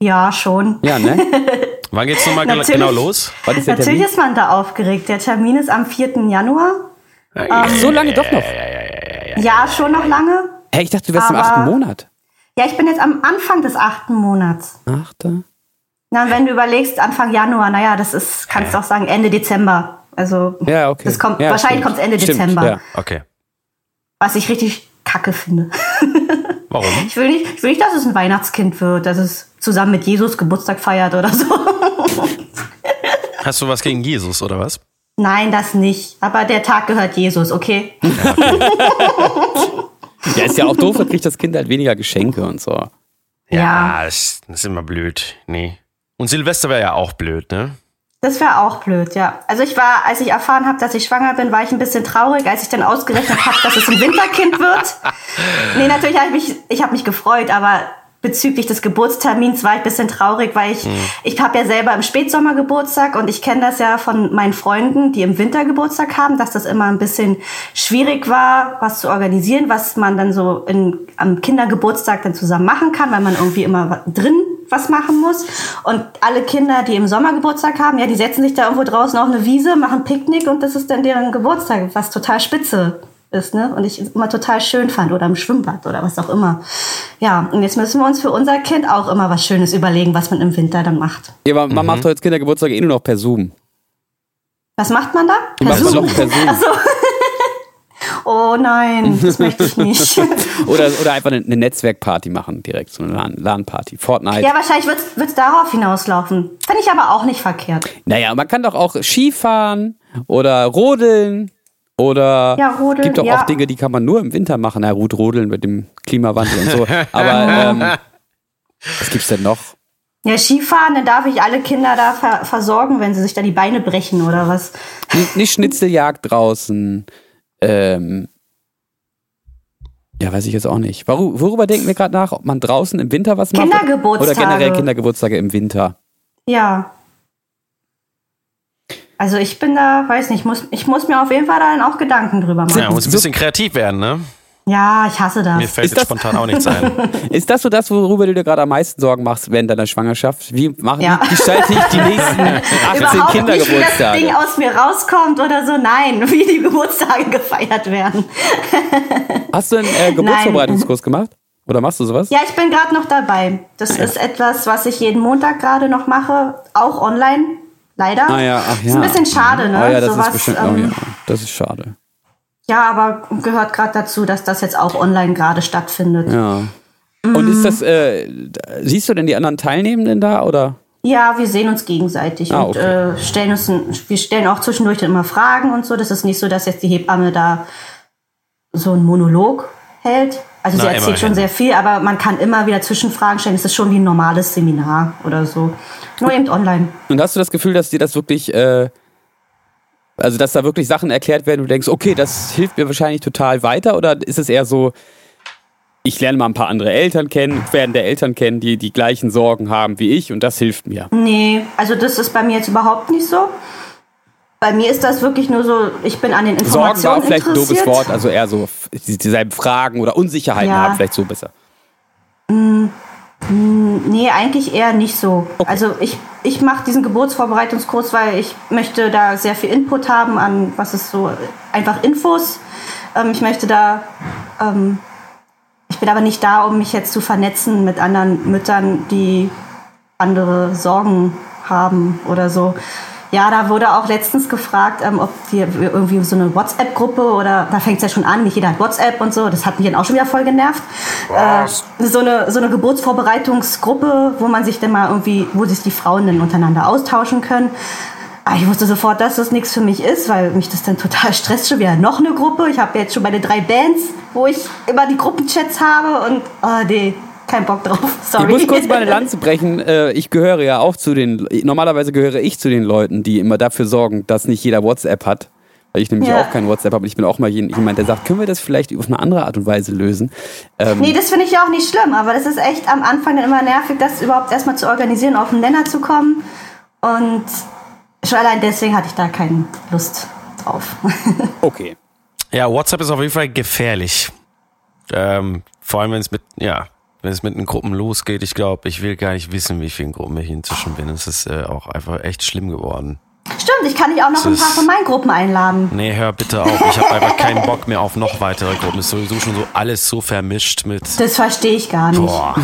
Ja, schon. Ja, ne? Wann geht's nochmal genau los? Ist natürlich ist man da aufgeregt. Der Termin ist am 4. Januar. Ach, ähm, so lange doch noch. Ja, schon noch lange. Hey, ich dachte, du wärst im achten Monat. Ja, ich bin jetzt am Anfang des achten Monats. Achter? Na, wenn du überlegst, Anfang Januar, naja, das ist, kannst du auch sagen, Ende Dezember. Also, ja, okay. das kommt, ja, wahrscheinlich kommt es Ende stimmt, Dezember. Ja. Okay. Was ich richtig kacke finde. Warum? Ich will, nicht, ich will nicht, dass es ein Weihnachtskind wird, dass es zusammen mit Jesus Geburtstag feiert oder so. Hast du was gegen Jesus oder was? Nein, das nicht. Aber der Tag gehört Jesus, okay? Ja, okay. ja ist ja auch doof, dann kriegt das Kind halt weniger Geschenke und so. Ja, ja. Das, das ist immer blöd. Nee. Und Silvester wäre ja auch blöd, ne? Das wäre auch blöd, ja. Also ich war, als ich erfahren habe, dass ich schwanger bin, war ich ein bisschen traurig, als ich dann ausgerechnet habe, dass es ein Winterkind wird. Nee, natürlich habe ich mich, ich habe mich gefreut, aber bezüglich des Geburtstermins war ich ein bisschen traurig, weil ich, mhm. ich habe ja selber im Spätsommer Geburtstag und ich kenne das ja von meinen Freunden, die im Winter Geburtstag haben, dass das immer ein bisschen schwierig war, was zu organisieren, was man dann so in, am Kindergeburtstag dann zusammen machen kann, weil man irgendwie immer drin was machen muss. Und alle Kinder, die im Sommer Geburtstag haben, ja, die setzen sich da irgendwo draußen auf eine Wiese, machen Picknick und das ist dann deren Geburtstag, was total spitze ist, ne? Und ich immer total schön fand oder im Schwimmbad oder was auch immer. Ja, und jetzt müssen wir uns für unser Kind auch immer was Schönes überlegen, was man im Winter dann macht. Ja, aber man mhm. macht doch jetzt Kindergeburtstag eh nur noch per Zoom. Was macht man da? Per Zoom? Noch per Zoom. Ach so. Oh nein, das möchte ich nicht. oder, oder einfach eine, eine Netzwerkparty machen, direkt, so eine LAN-Party. Fortnite. Ja, wahrscheinlich wird es darauf hinauslaufen. Finde ich aber auch nicht verkehrt. Naja, man kann doch auch Skifahren oder rodeln. Oder ja, rodeln, gibt doch ja. auch Dinge, die kann man nur im Winter machen. Na gut, rodeln mit dem Klimawandel und so. Aber ähm, was gibt's denn noch? Ja, Skifahren, dann darf ich alle Kinder da ver versorgen, wenn sie sich da die Beine brechen oder was. Nicht Schnitzeljagd draußen. Ähm, ja, weiß ich jetzt auch nicht. Worüber, worüber denken wir gerade nach? Ob man draußen im Winter was macht? Kindergeburtstage. Oder generell Kindergeburtstage im Winter? Ja. Also ich bin da, weiß nicht, muss, ich muss mir auf jeden Fall dann auch Gedanken drüber machen. Ja, muss ein bisschen kreativ werden, ne? Ja, ich hasse das. Mir fällt Ist jetzt das- spontan auch nichts ein. Ist das so das, worüber du dir gerade am meisten Sorgen machst während deiner Schwangerschaft? Wie machen Ja. wie gestalte ich die nächsten 18 Überhaupt nicht, wie das Ding Kindergeburtstage? aus mir rauskommt oder so. Nein, wie die Geburtstage gefeiert werden. Hast du einen äh, Geburtsvorbereitungskurs gemacht? Oder machst du sowas? Ja, ich bin gerade noch dabei. Das ist etwas, was ich jeden Montag gerade noch mache, auch online, leider. Ah ja, ach ja. Ist ein bisschen schade, ne? Oh ja, das Sowas, ist bestimmt, ähm, oh ja, das ist schade. Ja, aber gehört gerade dazu, dass das jetzt auch online gerade stattfindet. Ja. Und ist das, äh, siehst du denn die anderen Teilnehmenden da oder? Ja, wir sehen uns gegenseitig Ah, und okay. äh, stellen uns, wir stellen auch zwischendurch immer Fragen und so. Das ist nicht so, dass jetzt die Hebamme da so einen Monolog hält. Also sie Na, erzählt immerhin. schon sehr viel, aber man kann immer wieder Zwischenfragen stellen. Es ist schon wie ein normales Seminar oder so. Nur eben online. Und hast du das Gefühl, dass dir das wirklich, äh, also dass da wirklich Sachen erklärt werden und du denkst, okay, das hilft mir wahrscheinlich total weiter? Oder ist es eher so, ich lerne mal ein paar andere Eltern kennen, werden der Eltern kennen, die die gleichen Sorgen haben wie ich und das hilft mir? Nee, also das ist bei mir jetzt überhaupt nicht so. Bei mir ist das wirklich nur so, ich bin an den Sorgen war Informationen auch vielleicht ein doofes Wort, also eher so dieselben Fragen oder Unsicherheiten Ja. haben, vielleicht so besser. Nee, eigentlich eher nicht so. Also ich, ich mache diesen Geburtsvorbereitungskurs, weil ich möchte da sehr viel Input haben an, was ist so, einfach Infos. Ähm, ich möchte da, ähm, ich bin aber nicht da, um mich jetzt zu vernetzen mit anderen Müttern, die andere Sorgen haben oder so. Ja, da wurde auch letztens gefragt, ähm, ob wir irgendwie so eine WhatsApp-Gruppe oder da fängt es ja schon an, nicht jeder hat WhatsApp und so, das hat mich dann auch schon wieder voll genervt. Äh, so, eine, so eine Geburtsvorbereitungsgruppe, wo man sich dann mal irgendwie, wo sich die Frauen dann untereinander austauschen können. Aber ich wusste sofort, dass das nichts für mich ist, weil mich das dann total stresst. Schon wieder noch eine Gruppe. Ich habe jetzt schon meine drei Bands, wo ich immer die Gruppenchats habe und, oh nee, kein Bock drauf. Sorry. Ich muss kurz meine Lanze brechen. Äh, Ich gehöre ja auch zu den, normalerweise gehöre ich zu den Leuten, die immer dafür sorgen, dass nicht jeder WhatsApp hat. Weil ich nämlich Ja. auch kein WhatsApp habe. Ich bin auch mal jemand, der sagt, können wir das vielleicht auf eine andere Art und Weise lösen? Ähm, Nee, das finde ich ja auch nicht schlimm, aber das ist echt am Anfang dann immer nervig, das überhaupt erstmal zu organisieren, auf den Nenner zu kommen. Und schon allein deswegen hatte ich da keine Lust drauf. okay. Ja, WhatsApp ist auf jeden Fall gefährlich. Ähm, vor allem, wenn es mit, ja, wenn es mit den Gruppen losgeht. Ich glaube, ich will gar nicht wissen, wie vielen Gruppen ich inzwischen bin. Es ist äh, auch einfach echt schlimm geworden. Stimmt, ich kann dich auch noch Das ein paar von meinen Gruppen einladen. Nee, hör bitte auf. Ich habe einfach keinen Bock mehr auf noch weitere Gruppen. Ist sowieso schon so alles so vermischt mit. Das verstehe ich gar nicht. Boah.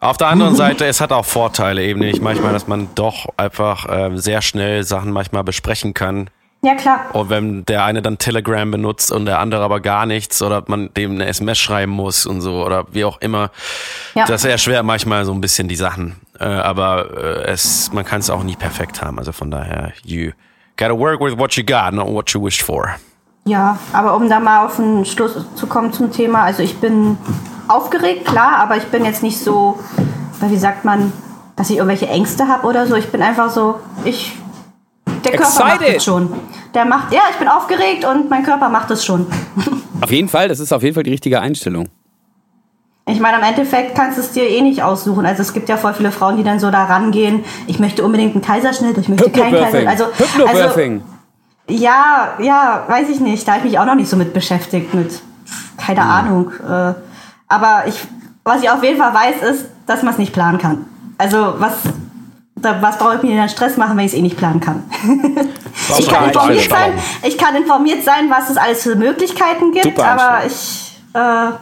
Auf der anderen Seite, es hat auch Vorteile eben nicht manchmal, dass man doch einfach ähm, sehr schnell Sachen manchmal besprechen kann. Ja, klar. Und wenn der eine dann Telegram benutzt und der andere aber gar nichts oder man dem eine SMS schreiben muss und so oder wie auch immer, Ja. das erschwert manchmal so ein bisschen die Sachen. Äh, aber äh, es, man kann es auch nie perfekt haben. Also von daher, you gotta work with what you got, not what you wished for. Ja, aber um da mal auf den Schluss zu kommen zum Thema, also ich bin aufgeregt, klar, aber ich bin jetzt nicht so, wie sagt man, dass ich irgendwelche Ängste habe oder so. Ich bin einfach so, ich, der Körper macht Excited. es schon. Der macht, ja, ich bin aufgeregt und mein Körper macht es schon. Auf jeden Fall, das ist auf jeden Fall die richtige Einstellung. Ich meine, im Endeffekt kannst du es dir eh nicht aussuchen. Also es gibt ja voll viele Frauen, die dann so da rangehen, ich möchte unbedingt einen Kaiserschnitt, ich möchte keinen. Kaiserschnitt. Also, also Hypnobirthing. Ja, ja, weiß ich nicht. Da habe ich mich auch noch nicht so mit beschäftigt, mit keine Ahnung. Äh, aber ich, was ich auf jeden Fall weiß, ist, dass man es nicht planen kann. Also was, da, was brauche ich mir dann Stress machen, wenn ich es eh nicht planen kann? ich kann informiert sein, ich kann informiert sein, was es alles für Möglichkeiten gibt, Super aber ich äh,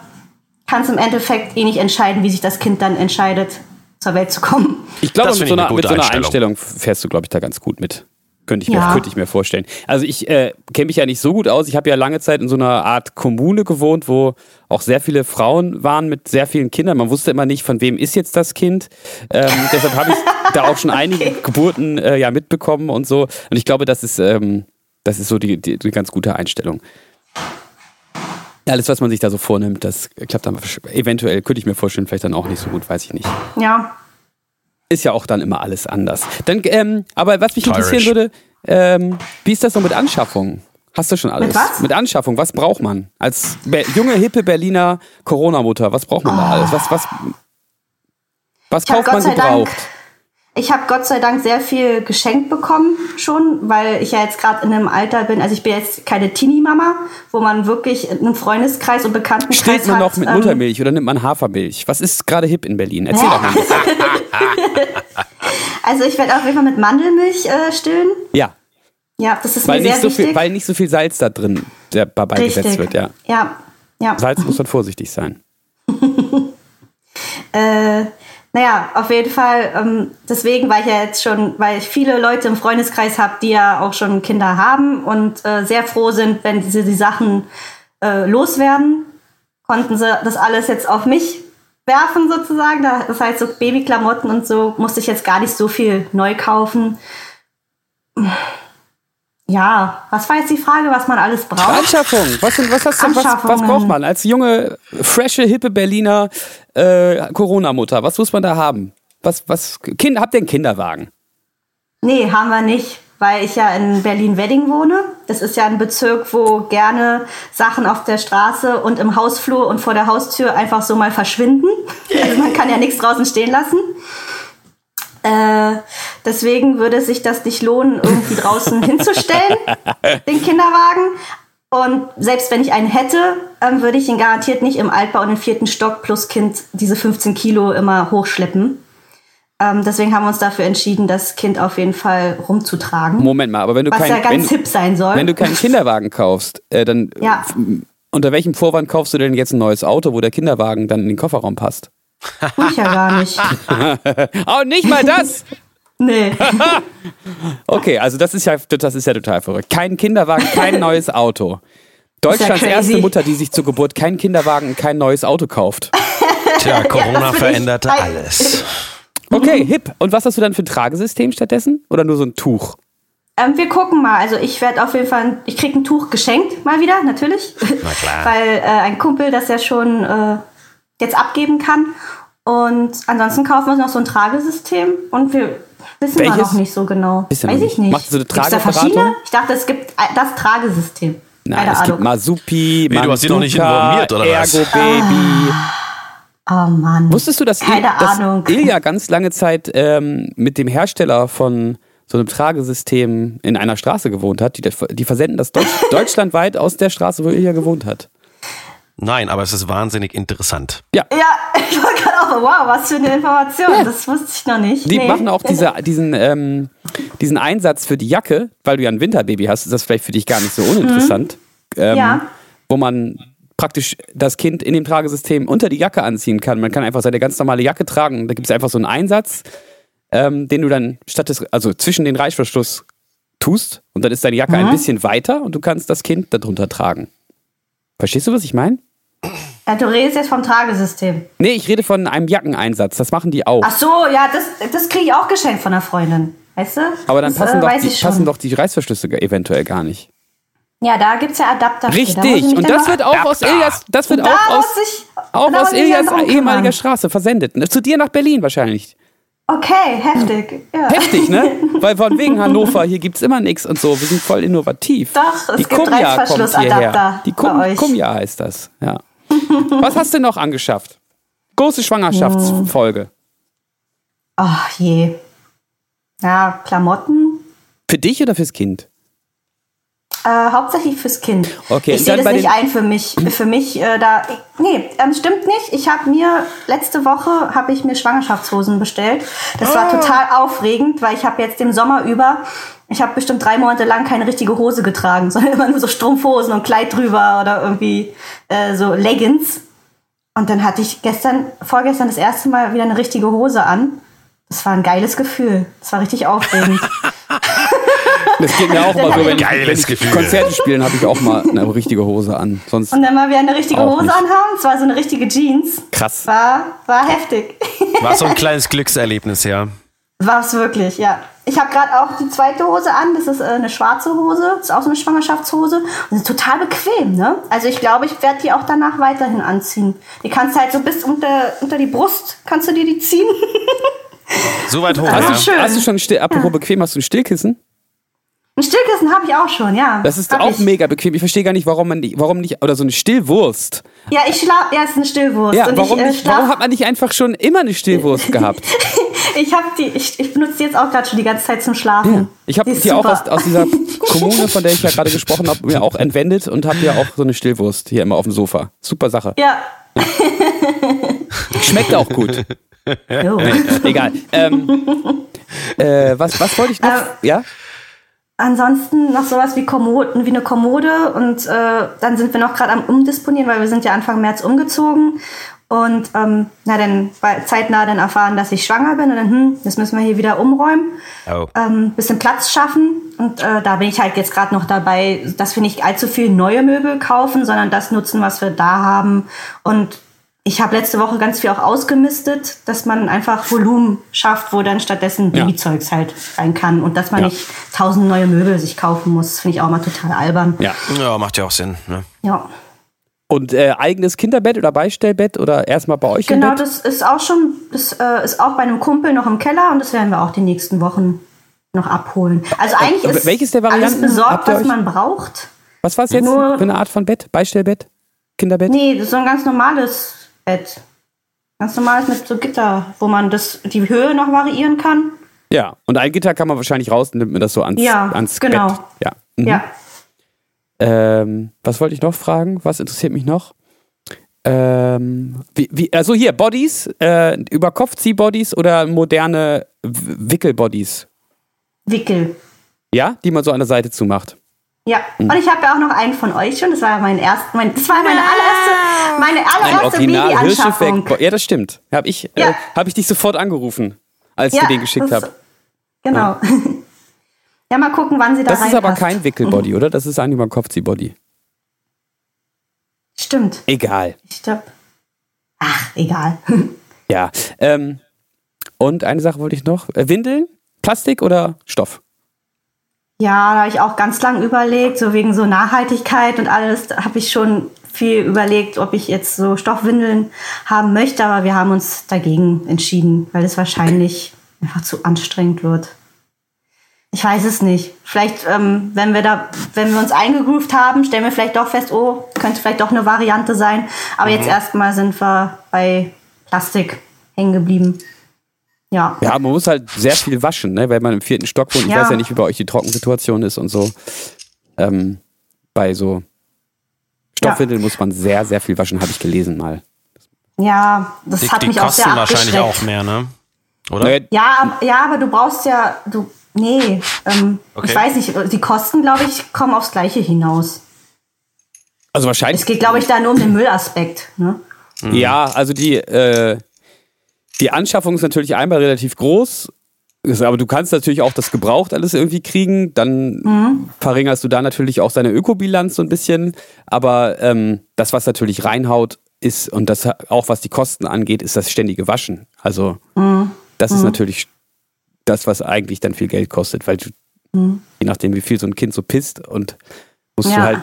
kann es im Endeffekt eh nicht entscheiden, wie sich das Kind dann entscheidet, zur Welt zu kommen. Ich glaube, mit so einer, mit so einer Einstellung. Einstellung fährst du, glaube ich, da ganz gut mit. Könnte ich, ja. mir, könnte ich mir vorstellen. Also ich äh, kenne mich ja nicht so gut aus. Ich habe ja lange Zeit in so einer Art Kommune gewohnt, wo auch sehr viele Frauen waren mit sehr vielen Kindern. Man wusste immer nicht, von wem ist jetzt das Kind. Ähm, deshalb habe ich da auch schon einige okay. Geburten äh, ja mitbekommen und so. Und ich glaube, das ist, ähm, das ist so die, die, die ganz gute Einstellung. Alles, was man sich da so vornimmt, das klappt dann eventuell, könnte ich mir vorstellen, vielleicht dann auch nicht so gut, weiß ich nicht. Ja, ist ja auch dann immer alles anders. Dann, ähm, aber was mich interessieren würde, ähm, wie ist das so mit Anschaffung? Hast du schon alles? Mit was? Mit Anschaffung, was braucht man? Als Be junge, hippe Berliner Corona-Mutter, was braucht man oh. da alles? Was, was, was kauft man gebraucht? Dank ich habe Gott sei Dank sehr viel geschenkt bekommen schon, weil ich ja jetzt gerade in einem Alter bin. Also ich bin jetzt keine Teenie-Mama, wo man wirklich einen Freundeskreis und Bekanntenkreis Stillt man noch mit ähm, Muttermilch oder nimmt man Hafermilch? Was ist gerade hip in Berlin? Erzähl doch mal. also ich werde auf jeden Fall mit Mandelmilch äh, stillen. Ja. Ja, das ist weil mir sehr so wichtig. Viel, weil nicht so viel Salz da drin dabei Richtig. gesetzt wird, ja. Ja, ja. Salz muss dann vorsichtig sein. äh, naja, auf jeden Fall, ähm, deswegen, weil ich ja jetzt schon, weil ich viele Leute im Freundeskreis habe, die ja auch schon Kinder haben und äh, sehr froh sind, wenn sie die Sachen äh, loswerden, konnten sie das alles jetzt auf mich werfen sozusagen. Das heißt, so Babyklamotten und so musste ich jetzt gar nicht so viel neu kaufen. Ja, was war jetzt die Frage, was man alles braucht? Anschaffung. Was, was, hast du, was, was braucht man als junge, frische, hippe Berliner äh, Corona-Mutter? Was muss man da haben? Was, was, kind, habt ihr einen Kinderwagen? Nee, haben wir nicht, weil ich ja in Berlin-Wedding wohne. Das ist ja ein Bezirk, wo gerne Sachen auf der Straße und im Hausflur und vor der Haustür einfach so mal verschwinden. Also man kann ja nichts draußen stehen lassen. Äh, deswegen würde sich das nicht lohnen, irgendwie draußen hinzustellen, den Kinderwagen. Und selbst wenn ich einen hätte, ähm, würde ich ihn garantiert nicht im Altbau und im vierten Stock plus Kind diese 15 Kilo immer hochschleppen. Ähm, deswegen haben wir uns dafür entschieden, das Kind auf jeden Fall rumzutragen. Moment mal, aber wenn du was kein, ja ganz wenn, hip sein soll. Wenn du keinen Kinderwagen kaufst, äh, dann ja. unter welchem Vorwand kaufst du denn jetzt ein neues Auto, wo der Kinderwagen dann in den Kofferraum passt? Tue ich ja gar nicht. oh, nicht mal das! nee. okay, also das ist ja, das ist ja total verrückt. Kein Kinderwagen, kein neues Auto. Deutschlands ja erste Mutter, die sich zur Geburt keinen Kinderwagen und kein neues Auto kauft. Tja, Corona ja, veränderte alles. Okay, hip. Und was hast du dann für ein Tragesystem stattdessen? Oder nur so ein Tuch? Ähm, wir gucken mal. Also ich werde auf jeden Fall, ich kriege ein Tuch geschenkt, mal wieder, natürlich. Na klar. Weil äh, ein Kumpel das ja schon äh, jetzt abgeben kann. Und ansonsten kaufen wir uns noch so ein Tragesystem und wir wissen Welches? wir noch nicht so genau. Weiß ich nicht. nicht. Macht so eine Trageberatung? Ich dachte, es gibt das Tragesystem. Nein, Keine es Ahnung. gibt Masupi, nee, du hast die noch nicht informiert, oder Ergo was? Baby. Oh Mann. Wusstest du, dass, Keine Il Ahnung. dass Ilja ganz lange Zeit ähm, mit dem Hersteller von so einem Tragesystem in einer Straße gewohnt hat? Die, die versenden das Deutsch, deutschlandweit aus der Straße, wo Ilja gewohnt hat. Nein, aber es ist wahnsinnig interessant. Ja. Ja, ich war gerade auch, wow, was für eine Information. Das wusste ich noch nicht. Die nee. machen auch diese, diesen, ähm, diesen Einsatz für die Jacke, weil du ja ein Winterbaby hast, ist das vielleicht für dich gar nicht so uninteressant. Mhm. Ähm, ja. Wo man praktisch das Kind in dem Tragesystem unter die Jacke anziehen kann. Man kann einfach seine ganz normale Jacke tragen. Da gibt es einfach so einen Einsatz, ähm, den du dann statt des, also zwischen den Reißverschluss tust und dann ist deine Jacke mhm. ein bisschen weiter und du kannst das Kind darunter tragen. Verstehst du, was ich meine? Ja, du redest jetzt vom Tragesystem. Nee, ich rede von einem Jackeneinsatz. Das machen die auch. Ach so, ja, das, das kriege ich auch geschenkt von einer Freundin. Weißt du? Aber dann das, passen, äh, doch die, passen doch die Reißverschlüsse eventuell gar nicht. Ja, da gibt es ja Adapter. Richtig, und das wird auch aus Ilias, das wird auch aus, ich, auch aus Ilias ehemaliger Straße versendet. Zu dir nach Berlin wahrscheinlich. Okay, heftig. Ja. Heftig, ne? Weil von wegen Hannover, hier gibt es immer nichts und so. Wir sind voll innovativ. Doch, es die gibt Kumja kommt hierher. Die Kum Kumja heißt das, ja. Was hast du noch angeschafft? Große Schwangerschaftsfolge. Ach je. Ja, Klamotten. Für dich oder fürs Kind? Äh, hauptsächlich fürs Kind. Okay, ich sehe das nicht ein für mich. Für mich äh, da. Nee, ähm, stimmt nicht. Ich habe mir letzte Woche habe ich mir Schwangerschaftshosen bestellt. Das oh. war total aufregend, weil ich habe jetzt den Sommer über ich habe bestimmt drei Monate lang keine richtige Hose getragen, sondern immer nur so Strumpfhosen und Kleid drüber oder irgendwie äh, so Leggings. Und dann hatte ich gestern, vorgestern das erste Mal wieder eine richtige Hose an. Das war ein geiles Gefühl. Das war richtig aufregend. Das geht mir auch mal so, wenn ich, wenn ich Konzerte spielen, habe ich auch mal eine richtige Hose an. Sonst und dann mal wieder eine richtige Hose nicht. anhaben. Es war so eine richtige Jeans. Krass. War, war heftig. War so ein kleines Glückserlebnis, ja. War es wirklich, ja. Ich habe gerade auch die zweite Hose an. Das ist äh, eine schwarze Hose. Das ist auch so eine Schwangerschaftshose. Und ist total bequem, ne? Also ich glaube, ich werde die auch danach weiterhin anziehen. Die kannst du halt so bis unter, unter die Brust, kannst du dir die ziehen. so weit hoch, hast, ja. du, hast du schon, still, apropos ja. bequem, hast du ein Stillkissen? Ein Stillkissen habe ich auch schon, ja. Das ist auch ich. mega bequem. Ich verstehe gar nicht, warum man nicht, warum nicht, oder so eine Stillwurst. Ja, ich schlafe, ja, es ist eine Stillwurst. Ja, warum, ich, äh, nicht, warum hat man nicht einfach schon immer eine Stillwurst gehabt? ich habe die, ich, ich benutze die jetzt auch gerade schon die ganze Zeit zum Schlafen. Ja. Ich habe die, die auch aus, aus, dieser Kommune, von der ich ja gerade gesprochen habe, mir auch entwendet und habe ja auch so eine Stillwurst hier immer auf dem Sofa. Super Sache. Ja. Schmeckt auch gut. Oh. Egal. Ähm, äh, was, was wollte ich noch? Ähm, ja? Ansonsten noch sowas wie Kommoden, wie eine Kommode und äh, dann sind wir noch gerade am Umdisponieren, weil wir sind ja Anfang März umgezogen und ähm, na dann zeitnah dann erfahren, dass ich schwanger bin und dann, hm, das müssen wir hier wieder umräumen, oh. ähm, bisschen Platz schaffen und äh, da bin ich halt jetzt gerade noch dabei, dass wir nicht allzu viel neue Möbel kaufen, sondern das nutzen, was wir da haben und ich habe letzte Woche ganz viel auch ausgemistet, dass man einfach Volumen schafft, wo dann stattdessen ja. Babyzeugs halt rein kann und dass man ja. nicht tausend neue Möbel sich kaufen muss. Finde ich auch mal total albern. Ja, ja macht ja auch Sinn. Ne? Ja. Und äh, eigenes Kinderbett oder Beistellbett oder erstmal bei euch Genau, das ist auch schon, das äh, ist auch bei einem Kumpel noch im Keller und das werden wir auch die nächsten Wochen noch abholen. Also eigentlich ist Welches der Varianten alles besorgt, was man braucht. Was war es jetzt Nur, für eine Art von Bett? Beistellbett? Kinderbett? Nee, das ist so ein ganz normales Bett. Ganz normales mit so Gitter, wo man das, die Höhe noch variieren kann. Ja, und ein Gitter kann man wahrscheinlich raus, nimmt man das so ans, ja, ans genau. Bett. Ja, mhm. ja. Ähm, was wollte ich noch fragen? Was interessiert mich noch? Ähm, wie, wie, also hier, Bodies, äh, über Kopfzieh-Bodies oder moderne Wickel-Bodies? Wickel. Ja, die man so an der Seite zumacht. Ja, mhm. und ich habe ja auch noch einen von euch schon. Das war mein erst, mein, das war meine allererste, meine allererste Babyanschaffung. Ja, das stimmt. Habe ich, äh, ja. äh, hab ich dich sofort angerufen, als ja, ich dir den geschickt habe. Genau. Ja. ja. mal gucken, wann sie da Das ist aber kein Wickelbody, mhm. oder? Das ist eigentlich mal ein Kopfziehbody. Stimmt. Egal. Ich glaube. Ach, egal. ja. Ähm, und eine Sache wollte ich noch. Äh, Windeln? Plastik oder Stoff? Ja, da habe ich auch ganz lang überlegt, so wegen so Nachhaltigkeit und alles, habe ich schon viel überlegt, ob ich jetzt so Stoffwindeln haben möchte, aber wir haben uns dagegen entschieden, weil es wahrscheinlich einfach zu anstrengend wird. Ich weiß es nicht. Vielleicht, ähm, wenn wir da, wenn wir uns eingegroovt haben, stellen wir vielleicht doch fest, oh, könnte vielleicht doch eine Variante sein. Aber mhm. jetzt erstmal sind wir bei Plastik hängen geblieben. Ja. Ja, man muss halt sehr viel waschen, ne? weil man im vierten Stock wohnt. Ich ja. weiß ja nicht, wie bei euch die Trockensituation ist und so. Ähm, bei so Stoffwindeln ja. muss man sehr, sehr viel waschen, habe ich gelesen mal. Ja, das die, hat mich die auch sehr kosten wahrscheinlich auch mehr, ne? Oder? Ja, ja, aber du brauchst ja, du, nee, ähm, okay. ich weiß nicht, die Kosten, glaube ich, kommen aufs Gleiche hinaus. Also wahrscheinlich. Es geht, glaube ich, da nur um den Müllaspekt, ne? Mhm. Ja, also die, äh, die Anschaffung ist natürlich einmal relativ groß, aber du kannst natürlich auch das gebraucht alles irgendwie kriegen. Dann mhm. verringerst du da natürlich auch seine Ökobilanz so ein bisschen. Aber ähm, das, was natürlich reinhaut, ist, und das auch was die Kosten angeht, ist das ständige Waschen. Also mhm. das ist mhm. natürlich das, was eigentlich dann viel Geld kostet, weil du, mhm. je nachdem, wie viel so ein Kind so pisst und musst ja. du halt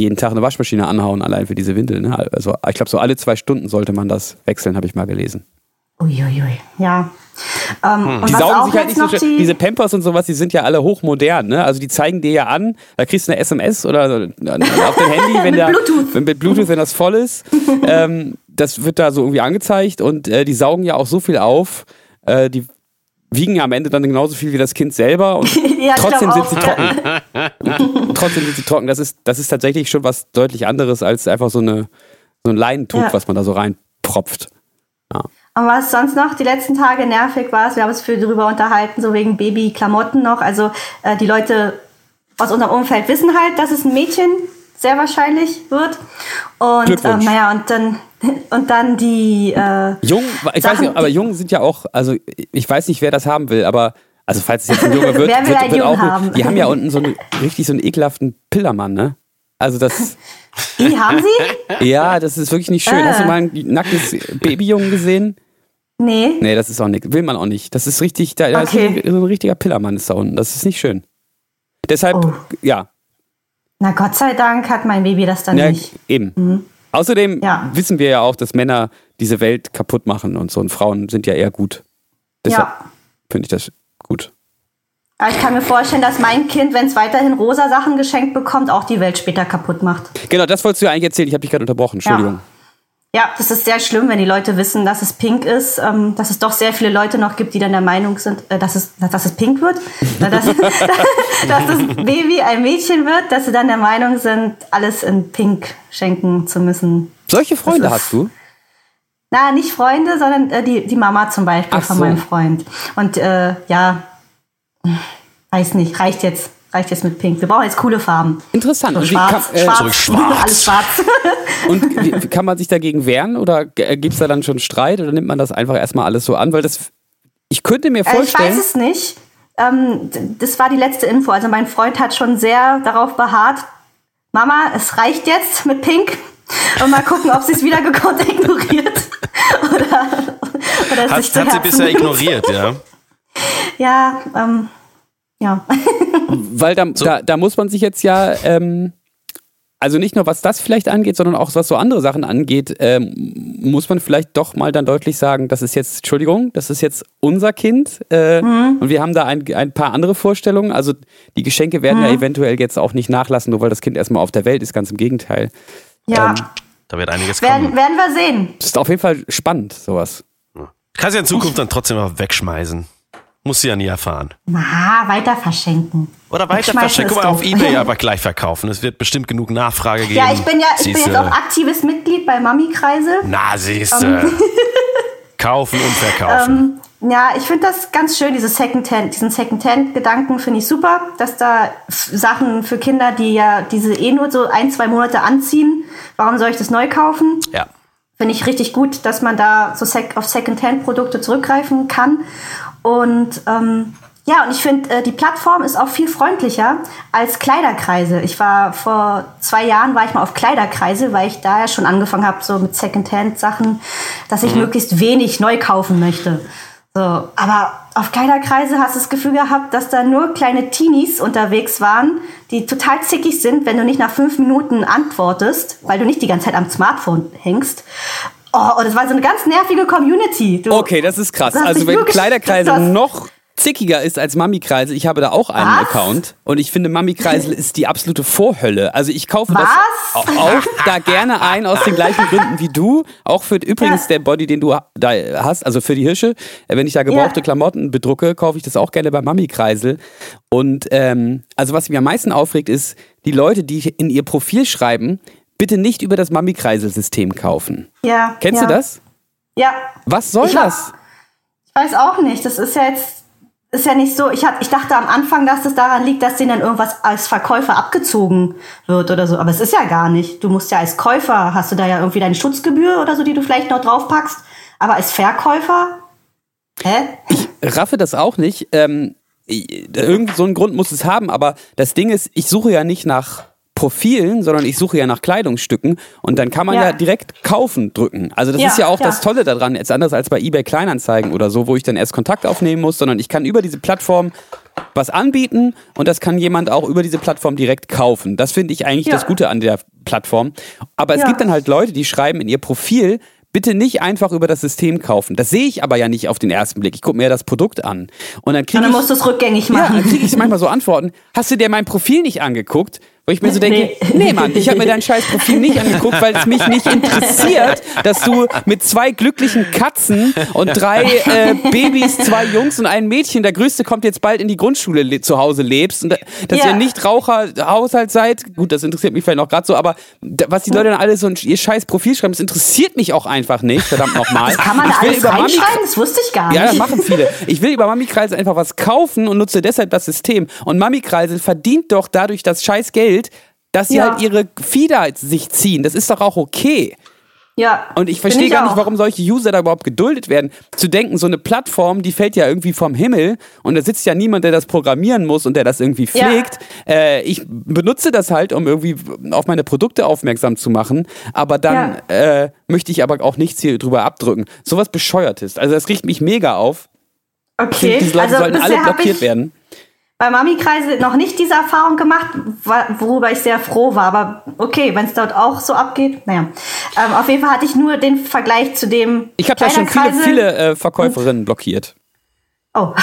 jeden Tag eine Waschmaschine anhauen, allein für diese Windeln. Ne? Also ich glaube, so alle zwei Stunden sollte man das wechseln, habe ich mal gelesen. Uiuiui, ja. Ähm, hm. Die saugen sich halt nicht so die Diese Pampers und sowas, die sind ja alle hochmodern, ne? Also die zeigen dir ja an, da kriegst du eine SMS oder auf dem Handy, wenn mit der, Bluetooth. Wenn, mit Bluetooth, wenn das voll ist. ähm, das wird da so irgendwie angezeigt und äh, die saugen ja auch so viel auf, äh, die wiegen ja am Ende dann genauso viel wie das Kind selber und ja, trotzdem sind sie trocken. trotzdem sind sie trocken. Das ist, das ist tatsächlich schon was deutlich anderes als einfach so, eine, so ein Leinentuch, ja. was man da so reinpropft. Ja. Und was sonst noch die letzten Tage nervig war, wir haben uns viel darüber unterhalten, so wegen Babyklamotten noch. Also äh, die Leute aus unserem Umfeld wissen halt, dass es ein Mädchen sehr wahrscheinlich wird. Und ähm, naja, und dann und dann die äh, Jungen, ich Sachen, weiß nicht, aber Jungen sind ja auch, also ich weiß nicht, wer das haben will, aber Also falls es jetzt ein Junge wird, wird, wird, wird auch. Haben? Die haben ja unten so einen, richtig so einen ekelhaften Pillermann, ne? Also das. Die haben sie? Ja, das ist wirklich nicht schön. Äh. Hast du mal ein nacktes Babyjungen gesehen? Nee. Nee, das ist auch nicht. Will man auch nicht. Das ist richtig, da, da okay. ist ein, ein, richtiger Pillermann ist da unten. Das ist nicht schön. Deshalb, oh. ja. Na Gott sei Dank hat mein Baby das dann ja, nicht. Eben. Mhm. Außerdem ja. wissen wir ja auch, dass Männer diese Welt kaputt machen und so und Frauen sind ja eher gut. Deshalb ja. finde ich das gut. Aber ich kann mir vorstellen, dass mein Kind, wenn es weiterhin rosa Sachen geschenkt bekommt, auch die Welt später kaputt macht. Genau, das wolltest du ja eigentlich erzählen. Ich habe dich gerade unterbrochen. Entschuldigung. Ja. Ja, das ist sehr schlimm, wenn die Leute wissen, dass es pink ist, ähm, dass es doch sehr viele Leute noch gibt, die dann der Meinung sind, äh, dass, es, dass es pink wird, dass, dass das Baby ein Mädchen wird, dass sie dann der Meinung sind, alles in pink schenken zu müssen. Solche Freunde hast du? Na, nicht Freunde, sondern äh, die, die Mama zum Beispiel Ach von so. meinem Freund. Und äh, ja, weiß nicht, reicht jetzt reicht jetzt mit Pink. Wir brauchen jetzt coole Farben. Interessant. So schwarz, kann, äh, schwarz, schwarz. alles schwarz. Und wie, kann man sich dagegen wehren oder gibt es da dann schon Streit oder nimmt man das einfach erstmal alles so an? Weil das, ich könnte mir vorstellen. Äh, ich weiß es nicht. Ähm, das war die letzte Info. Also mein Freund hat schon sehr darauf beharrt, Mama, es reicht jetzt mit Pink. Und mal gucken, ob sie es wieder gekonnt ignoriert. oder, oder hat, hat sie bisher ignoriert, ja? Ja, ähm, ja. Weil da, so. da, da, muss man sich jetzt ja, ähm, also nicht nur was das vielleicht angeht, sondern auch was so andere Sachen angeht, ähm, muss man vielleicht doch mal dann deutlich sagen, das ist jetzt, Entschuldigung, das ist jetzt unser Kind äh, mhm. und wir haben da ein, ein paar andere Vorstellungen. Also die Geschenke werden mhm. ja eventuell jetzt auch nicht nachlassen, nur weil das Kind erstmal auf der Welt ist, ganz im Gegenteil. Ja. Ähm, da wird einiges werden, kommen. Werden wir sehen. Das ist auf jeden Fall spannend, sowas. Kannst ja in Zukunft dann trotzdem mal wegschmeißen. Muss sie ja nie erfahren. Na, weiter verschenken. Oder weiter verschenken. Guck mal, auf Ebay aber gleich verkaufen. Es wird bestimmt genug Nachfrage geben. Ja, ich bin ja ich bin jetzt auch aktives Mitglied bei Mami-Kreise. Na, siehste. Um. Ähm. Kaufen und verkaufen. Ähm, ja, ich finde das ganz schön, diese Secondhand, diesen Secondhand-Gedanken finde ich super, dass da Sachen für Kinder, die ja diese eh nur so ein, zwei Monate anziehen, warum soll ich das neu kaufen? Ja. Finde ich richtig gut, dass man da so sec auf Secondhand-Produkte zurückgreifen kann. Und ähm, ja, und ich finde, äh, die Plattform ist auch viel freundlicher als Kleiderkreise. Ich war vor zwei Jahren war ich mal auf Kleiderkreise, weil ich da ja schon angefangen habe, so mit Secondhand-Sachen, dass ich mhm. möglichst wenig neu kaufen möchte. So, aber auf Kleiderkreise hast du das Gefühl gehabt, dass da nur kleine Teenies unterwegs waren, die total zickig sind, wenn du nicht nach fünf Minuten antwortest, weil du nicht die ganze Zeit am Smartphone hängst. Oh, und das war so eine ganz nervige Community. Du, okay, das ist krass. Also wenn Kleiderkreise noch zickiger ist als Mami-Kreisel. Ich habe da auch einen Was? Account und ich finde, Mami-Kreisel ist die absolute Vorhölle. Also ich kaufe Was? das auch da gerne ein aus den gleichen Gründen wie du. Auch für übrigens ja. der Body, den du da hast, also für die Hirsche. Wenn ich da gebrauchte ja. Klamotten bedrucke, kaufe ich das auch gerne bei Mami-Kreisel. Und ähm, also was mich am meisten aufregt, ist die Leute, die in ihr Profil schreiben, bitte nicht über das Mami-Kreisel-System kaufen. Ja. Kennst ja. du das? Ja. Was soll ich das? ich weiß auch nicht. Das ist ja jetzt ist ja nicht so. Ich, hab, ich dachte am Anfang, dass das daran liegt, dass denen dann irgendwas als Verkäufer abgezogen wird oder so. Aber es ist ja gar nicht. Du musst ja als Käufer, hast du da ja irgendwie deine Schutzgebühr oder so, die du vielleicht noch draufpackst. Aber als Verkäufer, hä? Ich raffe das auch nicht. Ähm, irgend so einen Grund muss es haben, aber das Ding ist, ich suche ja nicht nach Profilen, sondern ich suche ja nach Kleidungsstücken und dann kann man ja, ja direkt kaufen drücken. Also das ja, ist ja auch ja. das Tolle daran, jetzt anders als bei eBay Kleinanzeigen oder so, wo ich dann erst Kontakt aufnehmen muss, sondern ich kann über diese Plattform was anbieten und das kann jemand auch über diese Plattform direkt kaufen. Das finde ich eigentlich das Gute an der Plattform. Aber es gibt dann halt Leute, die schreiben in ihr Profil, bitte nicht einfach über das System kaufen. Das sehe ich aber ja nicht auf den ersten Blick. Ich gucke mir ja das Produkt an. Und dann kriege ich. musst du es rückgängig machen. Ja, dann kriege ich manchmal so Antworten. Hast du dir mein Profil nicht angeguckt? Wo ich mir so denke, nee, nee Mann, ich habe mir dein scheiß Profil nicht angeguckt, weil es mich nicht interessiert, dass du mit zwei glücklichen Katzen und drei äh, Babys, zwei Jungs und ein Mädchen, der größte kommt jetzt bald in die Grundschule zu Hause lebst und dass ja. ihr nicht Raucherhaushalt seid. Gut, das interessiert mich vielleicht noch gerade so, aber was die Leute dann alle so ein ihr scheiß Profil schreiben, das interessiert mich auch einfach nicht, verdammt nochmal. Das kann man da alles reinschreiben? Das wusste ich gar nicht. Ja, das machen viele. Ich will über Mami-Kreisel einfach was kaufen und nutze deshalb das System. Und Mami-Kreisel verdient doch dadurch das scheiß Geld Bild, dass sie ja. halt ihre Fieder sich ziehen. Das ist doch auch okay. Ja. Und ich verstehe gar nicht, warum solche User da überhaupt geduldet werden. Zu denken, so eine Plattform, die fällt ja irgendwie vom Himmel und da sitzt ja niemand, der das programmieren muss und der das irgendwie pflegt. Ja. Äh, ich benutze das halt, um irgendwie auf meine Produkte aufmerksam zu machen, aber dann ja. äh, möchte ich aber auch nichts hier drüber abdrücken. Sowas bescheuertes. Also das riecht mich mega auf. Okay. Diese Leute also sollten alle blockiert werden bei Mami-Kreise noch nicht diese Erfahrung gemacht, worüber ich sehr froh war. Aber okay, wenn es dort auch so abgeht, naja. Ähm, auf jeden Fall hatte ich nur den Vergleich zu dem. Ich habe da schon viele, viele äh, Verkäuferinnen blockiert. Oh.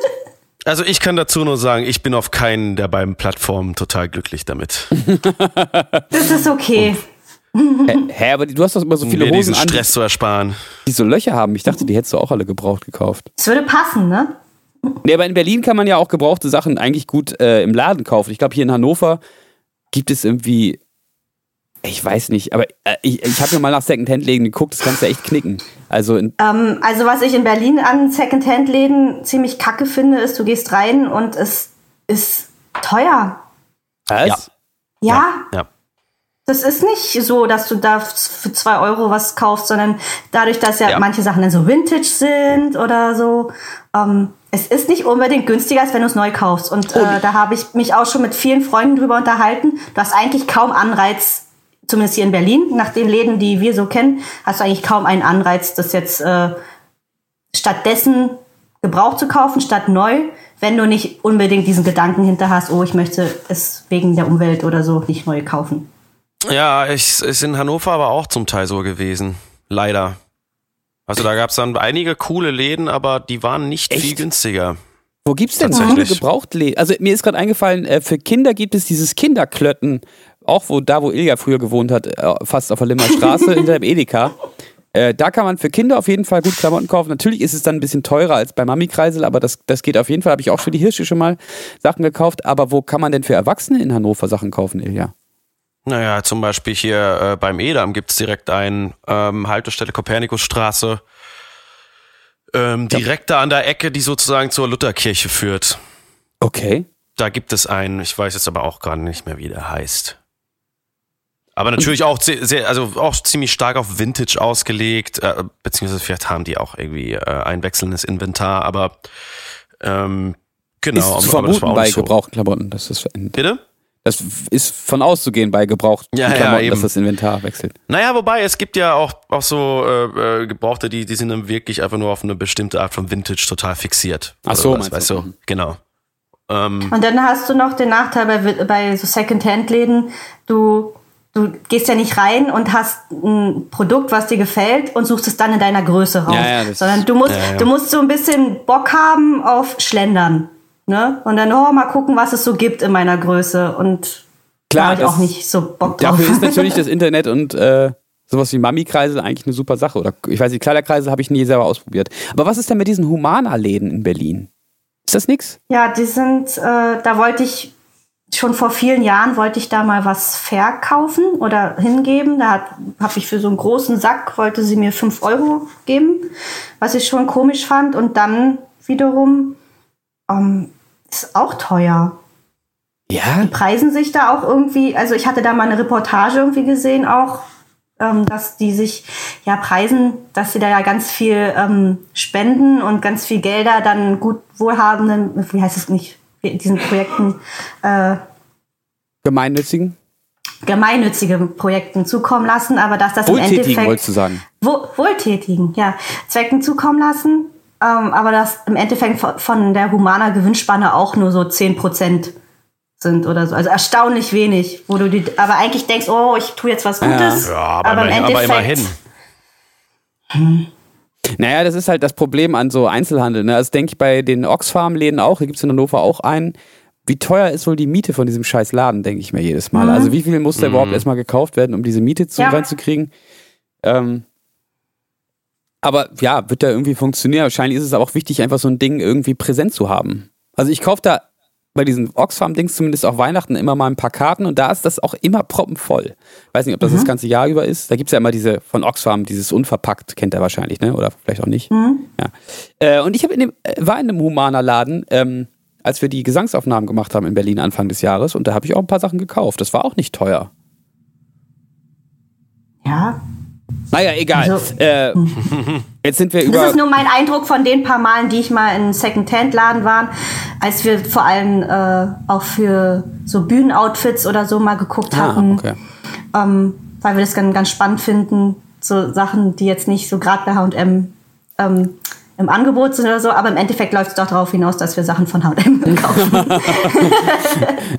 also ich kann dazu nur sagen, ich bin auf keinen der beiden Plattformen total glücklich damit. das ist okay. Hä, aber du hast doch immer so viele um Hosen diesen Stress an, zu ersparen. Die so Löcher haben. Ich dachte, die hättest du auch alle gebraucht gekauft. Es würde passen, ne? Nee, aber in Berlin kann man ja auch gebrauchte Sachen eigentlich gut äh, im Laden kaufen. Ich glaube, hier in Hannover gibt es irgendwie, ich weiß nicht, aber äh, ich, ich habe mir mal nach Secondhand-Läden geguckt, das kannst du echt knicken. Also, ähm, also was ich in Berlin an Secondhand-Läden ziemlich kacke finde, ist, du gehst rein und es ist teuer. Was? Ja. Ja. ja. Das ist nicht so, dass du da für zwei Euro was kaufst, sondern dadurch, dass ja, ja. manche Sachen dann so Vintage sind oder so, ähm, es ist nicht unbedingt günstiger, als wenn du es neu kaufst. Und äh, da habe ich mich auch schon mit vielen Freunden drüber unterhalten. Du hast eigentlich kaum Anreiz, zumindest hier in Berlin, nach den Läden, die wir so kennen, hast du eigentlich kaum einen Anreiz, das jetzt äh, stattdessen gebraucht zu kaufen, statt neu, wenn du nicht unbedingt diesen Gedanken hinter hast, oh, ich möchte es wegen der Umwelt oder so nicht neu kaufen. Ja, ich, ist in Hannover aber auch zum Teil so gewesen. Leider. Also da gab es dann einige coole Läden, aber die waren nicht Echt? viel günstiger. Wo gibt es denn coole Gebrauchtläden? Also mir ist gerade eingefallen, äh, für Kinder gibt es dieses Kinderklötten, auch wo da, wo Ilja früher gewohnt hat, äh, fast auf der Limmer Straße hinter dem Edeka. Äh, da kann man für Kinder auf jeden Fall gut Klamotten kaufen. Natürlich ist es dann ein bisschen teurer als bei Mami Kreisel, aber das, das geht auf jeden Fall. Habe ich auch für die Hirsche schon mal Sachen gekauft. Aber wo kann man denn für Erwachsene in Hannover Sachen kaufen, Ilja? Naja, zum Beispiel hier äh, beim Edam gibt's direkt einen ähm, Haltestelle Kopernikusstraße, ähm, direkt ja. da an der Ecke, die sozusagen zur Lutherkirche führt. Okay. Da gibt es einen, ich weiß jetzt aber auch gerade nicht mehr, wie der heißt. Aber natürlich auch sehr, also auch ziemlich stark auf Vintage ausgelegt, äh, beziehungsweise vielleicht haben die auch irgendwie äh, ein wechselndes Inventar, aber ähm, genau. Ist zu vermuten bei so. gebrauchten Klamotten, dass das verändert. Bitte? Das ist von auszugehen bei gebrauchten ja, Klamotten, ja, dass das Inventar wechselt. Naja, wobei es gibt ja auch, auch so äh, äh, Gebrauchte, die, die sind dann wirklich einfach nur auf eine bestimmte Art von Vintage total fixiert. Ach so, was, weißt du? Genau. Ähm, Und dann hast du noch den Nachteil bei, bei so Second-Hand-Läden, du du gehst ja nicht rein und hast ein Produkt, was dir gefällt und suchst es dann in deiner Größe raus, ja, ja, sondern du musst, ja, du musst so ein bisschen Bock haben auf Schlendern. Ne? Und dann, oh, mal gucken, was es so gibt in meiner Größe. Und Klar, da ich auch nicht so Bock drauf. Dafür ist natürlich das Internet und äh, sowas wie Mami-Kreisel eigentlich eine super Sache. Oder ich weiß nicht, Kleiderkreisel habe ich nie selber ausprobiert. Aber was ist denn mit diesen Humana-Läden in Berlin? Ist das nix? Ja, die sind, äh, da wollte ich schon vor vielen Jahren wollte ich da mal was verkaufen oder hingeben. Da habe ich für so einen großen Sack, wollte sie mir fünf Euro geben, was ich schon komisch fand. Und dann wiederum ähm, ist auch teuer. Ja. Die preisen sich da auch irgendwie, also ich hatte da mal eine Reportage irgendwie gesehen auch, ähm, dass die sich ja preisen, dass sie da ja ganz viel ähm, spenden und ganz viel Gelder dann gut wohlhabenden, wie heißt es nicht, diesen Projekten äh, gemeinnützigen gemeinnützige Projekten zukommen lassen, aber dass das Wohltätigen, im Endeffekt wolltest du sagen. Wo, wohltätigen, ja, Zwecken zukommen lassen, ähm, aber dass im Endeffekt von der Humana Gewinnspanne auch nur so 10% sind oder so. Also erstaunlich wenig, wo du die, aber eigentlich denkst, oh, ich tue jetzt was Gutes. Ja, aber, aber, im Endeffekt, aber immerhin. Hm. Naja, das ist halt das Problem an so Einzelhandel. Ne? Das denke ich bei den Oxfarm-Läden auch. Hier gibt es in Hannover auch einen. Wie teuer ist wohl die Miete von diesem scheiß Laden, denke ich mir jedes Mal. Mhm. Also wie viel muss da mhm. überhaupt erstmal gekauft werden, um diese Miete zu, ja. reinzukriegen? Ähm, aber ja, wird da irgendwie funktionieren. Wahrscheinlich ist es aber auch wichtig, einfach so ein Ding irgendwie präsent zu haben. Also ich kaufe da bei diesen Oxfam-Dings zumindest auch Weihnachten immer mal ein paar Karten und da ist das auch immer proppenvoll. Weiß nicht, ob das mhm. das ganze Jahr über ist. Da gibt es ja immer diese von Oxfam, dieses unverpackt, kennt er wahrscheinlich, ne? Oder vielleicht auch nicht. Mhm. Ja. Äh, und ich in dem, äh, war in einem Humana-Laden, ähm, als wir die Gesangsaufnahmen gemacht haben in Berlin Anfang des Jahres und da habe ich auch ein paar Sachen gekauft. Das war auch nicht teuer. Ja, Naja, egal. Also, äh, jetzt sind wir über. Das ist nur mein Eindruck von den paar Malen, die ich mal in Second-Hand-Laden waren, als wir vor allem äh, auch für so Bühnenoutfits oder so mal geguckt ah, hatten. Okay. Ähm, weil wir das ganz, ganz spannend finden. So Sachen, die jetzt nicht so gerade bei HM ähm, im Angebot sind oder so, aber im Endeffekt läuft es doch darauf hinaus, dass wir Sachen von H&M kaufen.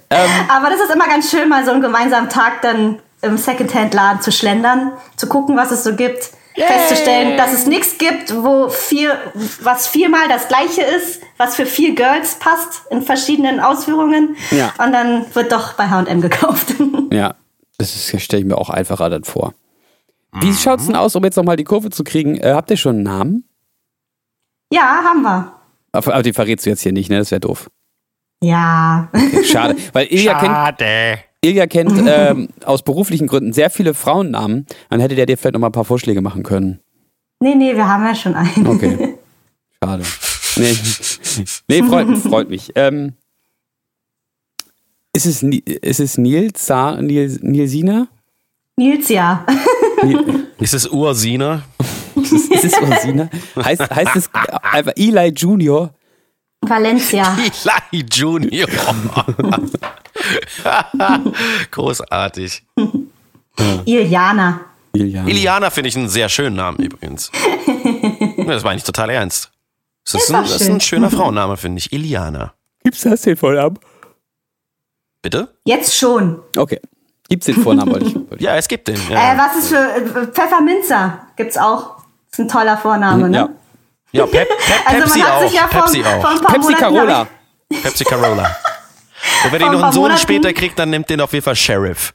ähm. Aber das ist immer ganz schön, mal so einen gemeinsamen Tag dann im Secondhand-Laden zu schlendern, zu gucken, was es so gibt, Yay. festzustellen, dass es nichts gibt, wo vier, was viermal das gleiche ist, was für vier Girls passt in verschiedenen Ausführungen. Ja. Und dann wird doch bei H&M gekauft. Ja, das stelle ich mir auch einfacher dann vor. Wie schaut es denn aus, um jetzt nochmal die Kurve zu kriegen? Äh, habt ihr schon einen Namen? Ja, haben wir. Aber die verrätst du jetzt hier nicht, ne? Das wäre doof. Ja. Okay, schade. Weil Ilja schade. kennt, Ilja kennt ähm, aus beruflichen Gründen sehr viele Frauennamen. Dann hätte der dir vielleicht noch mal ein paar Vorschläge machen können. Nee, nee, wir haben ja schon einen. Okay. Schade. Nee, nee freut, freut mich. Ähm, ist es, ist es Nils, Nils, Nilsina? Nils, ja. Ist es Ursina? ist, ist es Ursina? Heißt, heißt es einfach Eli Junior? Valencia. Eli Junior. Großartig. Iliana. Iliana, Iliana finde ich einen sehr schönen Namen übrigens. das meine ich total ernst. Das ist, ein, das ist ein schöner Frauenname, finde ich. Iliana. Gibt's das den Vornamen? Bitte? Jetzt schon. Okay. Gibt's den Vornamen? Wollte ich, wollte ich. Ja, es gibt den. Ja. Äh, was ist für äh, Pfefferminzer? Gibt's auch. Das ist ein toller Vorname, ne? Ja. Ja, Pep, Pep, also Pepsi man hat sich ja auch. Pepsi auch. Vor Pepsi Carola. Pepsi Carola. Und wenn ihr noch einen Sohn Monaten? später kriegt, dann nimmt den auf jeden Fall Sheriff.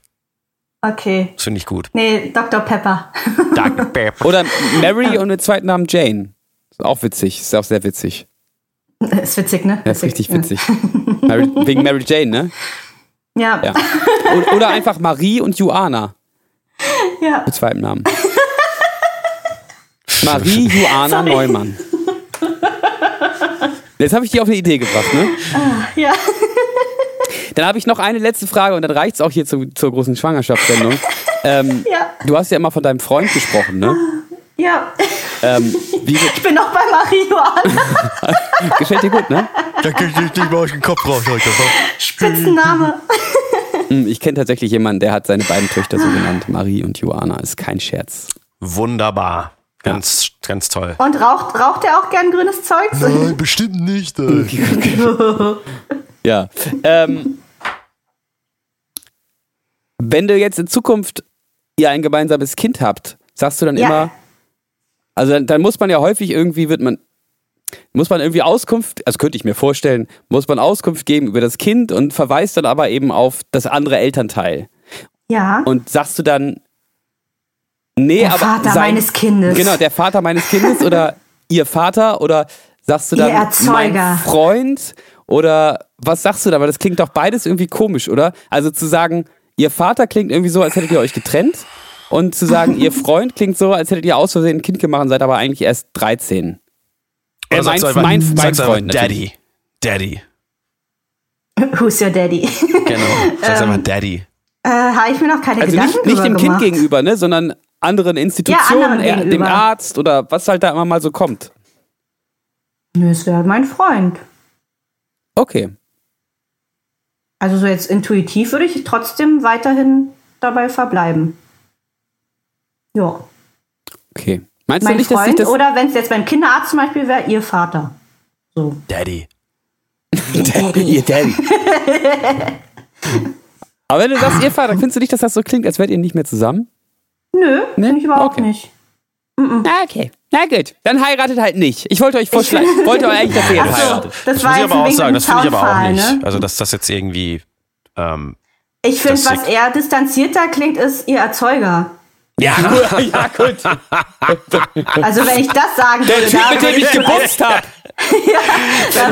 Okay. Das finde ich gut. Nee, Dr. Pepper. Dr. Pepper. Oder Mary und mit zweiten Namen Jane. Ist auch witzig. Ist auch sehr witzig. Ist witzig, ne? Ja, ist richtig witzig. Mary, wegen Mary Jane, ne? Ja. ja. Oder einfach Marie und Joanna. Ja. Mit zweitem Namen. Marie Joanna Sorry. Neumann. Jetzt habe ich die auf eine Idee gebracht, ne? Ah, ja. Dann habe ich noch eine letzte Frage und dann reicht es auch hier zu, zur großen Schwangerschaftssendung. Ähm, ja. Du hast ja immer von deinem Freund gesprochen, ne? Ja. Ähm, ich bin noch bei Marie Joanna. Gefällt dir gut, ne? Da krieg ich nicht mal aus dem Kopf raus heute. Spitzenname. Hm, ich kenne tatsächlich jemanden, der hat seine beiden Töchter so genannt. Marie und Joanna. Ist kein Scherz. Wunderbar. Ganz, ja. ganz toll. Und raucht, raucht er auch gern grünes Zeug? Nein, bestimmt nicht. ja. Ähm, wenn du jetzt in Zukunft ihr ein gemeinsames Kind habt, sagst du dann ja. immer, also dann, dann, muss man ja häufig irgendwie, wird man, muss man irgendwie Auskunft, also könnte ich mir vorstellen, muss man Auskunft geben über das Kind und verweist dann aber eben auf das andere Elternteil. Ja. Und sagst du dann, nee, der aber. Vater sein, meines Kindes. Genau, der Vater meines Kindes oder ihr Vater oder sagst du dann mein Freund oder was sagst du da? Weil das klingt doch beides irgendwie komisch, oder? Also zu sagen, ihr Vater klingt irgendwie so, als hättet ihr euch getrennt. Und zu sagen, ihr Freund klingt so, als hättet ihr aus Versehen ein Kind gemacht, seid aber eigentlich erst 13. Oder mein, mein, mein, mein Freund. Daddy. Daddy. Who's your daddy? Genau. Sag's ähm, einfach Daddy. Äh, Habe ich mir noch keine also Gedanken nicht, nicht dem gemacht. Kind gegenüber, ne, sondern anderen Institutionen, ja, anderen dem Arzt oder was halt da immer mal so kommt. Nö, es wäre mein Freund. Okay. Also so jetzt intuitiv würde ich trotzdem weiterhin dabei verbleiben. Ja. Okay. Meinst mein du nicht, Freund, dass ich das oder wenn es jetzt beim Kinderarzt zum Beispiel wäre, ihr Vater. So. Daddy. Daddy. ihr Daddy. Aber wenn du sagst, ihr Vater, findest du nicht, dass das so klingt, als wärt ihr nicht mehr zusammen? Nö, ne? finde ich überhaupt okay. nicht. Mm -mm. Okay. Na gut, dann heiratet halt nicht. Ich wollte euch vorschlagen, wollte euch eigentlich, dass ihr jetzt so, heiratet. Das, das muss ich aber auch sagen, das finde ich aber auch nicht. Ne? Also, dass das jetzt irgendwie. Ähm, ich finde, was eher distanzierter klingt, ist ihr Erzeuger. Ja, ja, gut. Also wenn ich das sagen würde, der Typ, mit dem ich gebumst habe. Ja,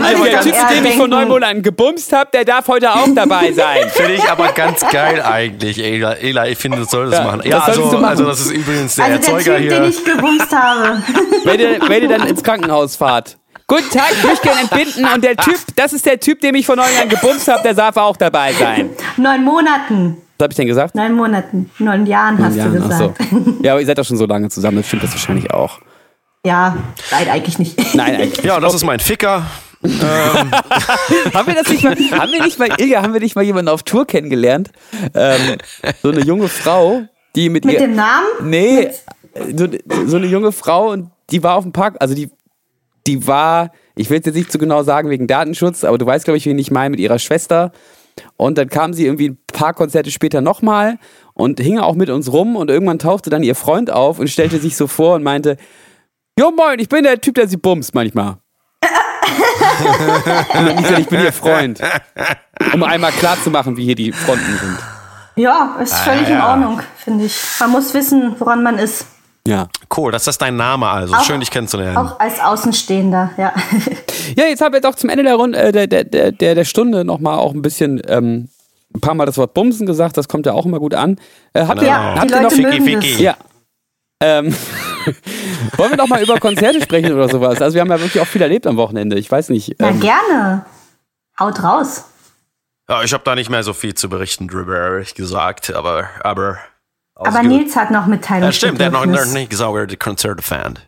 also der Typ, dem ich vor neun Monaten gebumst habe, der darf heute auch dabei sein. Finde ich aber ganz geil eigentlich, Ela. Ela, ich finde, du solltest ja, machen. Ja, das also, machen. also das ist übrigens der also Erzeuger der typ, hier. den ich gebumst habe. wenn, ihr, wenn ihr dann ins Krankenhaus fahrt. Guten Tag, ich möchte gerne entbinden und der Typ, das ist der Typ, dem ich vor neun Jahren gebumst habe, der darf auch dabei sein. Neun Monaten. Was habe ich denn gesagt? Neun Monaten, neun Jahren neun hast Jahren, du gesagt. So. Ja, aber ihr seid doch schon so lange zusammen, das stimmt das wahrscheinlich auch. Ja, nein, eigentlich nicht. Nein, eigentlich Ja, und das ist mein Ficker. ähm. haben wir das nicht mal, haben wir nicht mal, Ilga, haben wir nicht mal jemanden auf Tour kennengelernt? Ähm, so eine junge Frau, die mit Mit ihr, dem Namen? Nee, so, so eine junge Frau und die war auf dem Park, also die, die war, ich will es jetzt nicht zu so genau sagen wegen Datenschutz, aber du weißt, glaube ich, wen ich meine, mit ihrer Schwester. Und dann kam sie irgendwie ein paar Konzerte später nochmal und hing auch mit uns rum und irgendwann tauchte dann ihr Freund auf und stellte sich so vor und meinte, Jo moin, ich bin der Typ, der sie bumst manchmal. ich, bin ihr Freund. Um einmal klarzumachen, wie hier die Fronten sind. Ja, ist völlig ah, ja. in Ordnung, finde ich. Man muss wissen, woran man ist. Ja. Cool, das ist dein Name also. Auch, Schön, dich kennenzulernen. Auch als Außenstehender, ja. ja, jetzt haben wir doch zum Ende der, Runde, äh, der, der, der, der Stunde nochmal auch ein bisschen ähm, ein paar Mal das Wort Bumsen gesagt, das kommt ja auch immer gut an. Äh, habt, genau. ihr, habt ihr noch Ficky, Ficky. Ja. Ähm, wollen wir doch mal über Konzerte sprechen oder sowas? Also wir haben ja wirklich auch viel erlebt am Wochenende. Ich weiß nicht. Na ähm, gerne. Haut raus. Ja, ich habe da nicht mehr so viel zu berichten drüber, ehrlich gesagt, aber aber aber Nils hat noch Mitteilungen. Ja, stimmt, der hat noch nicht gesagt, er die Konzerte fand.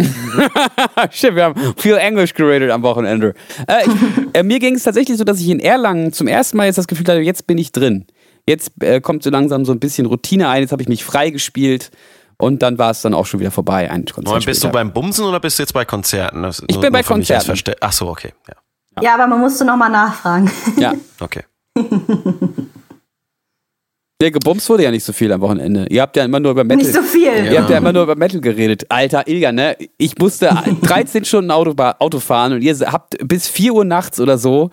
Stimmt, wir haben viel Englisch geredet am Wochenende. Äh, ich, äh, mir ging es tatsächlich so, dass ich in Erlangen zum ersten Mal jetzt das Gefühl hatte, jetzt bin ich drin. Jetzt äh, kommt so langsam so ein bisschen Routine ein, jetzt habe ich mich freigespielt und dann war es dann auch schon wieder vorbei. Ein Konzert bist später. du beim Bumsen oder bist du jetzt bei Konzerten? Das, ich nur, bin bei Konzerten. Ach so, okay. Ja. ja. ja, aber man musste nochmal nachfragen. Ja. okay. Der gebumst wurde ja nicht so viel am Wochenende. Ihr habt ja immer nur über Metal. Nicht so viel. Ihr habt ja immer nur über Metal geredet. Alter Ilga, ne? Ich musste 13 Stunden Auto, Auto fahren und ihr habt bis 4 Uhr nachts oder so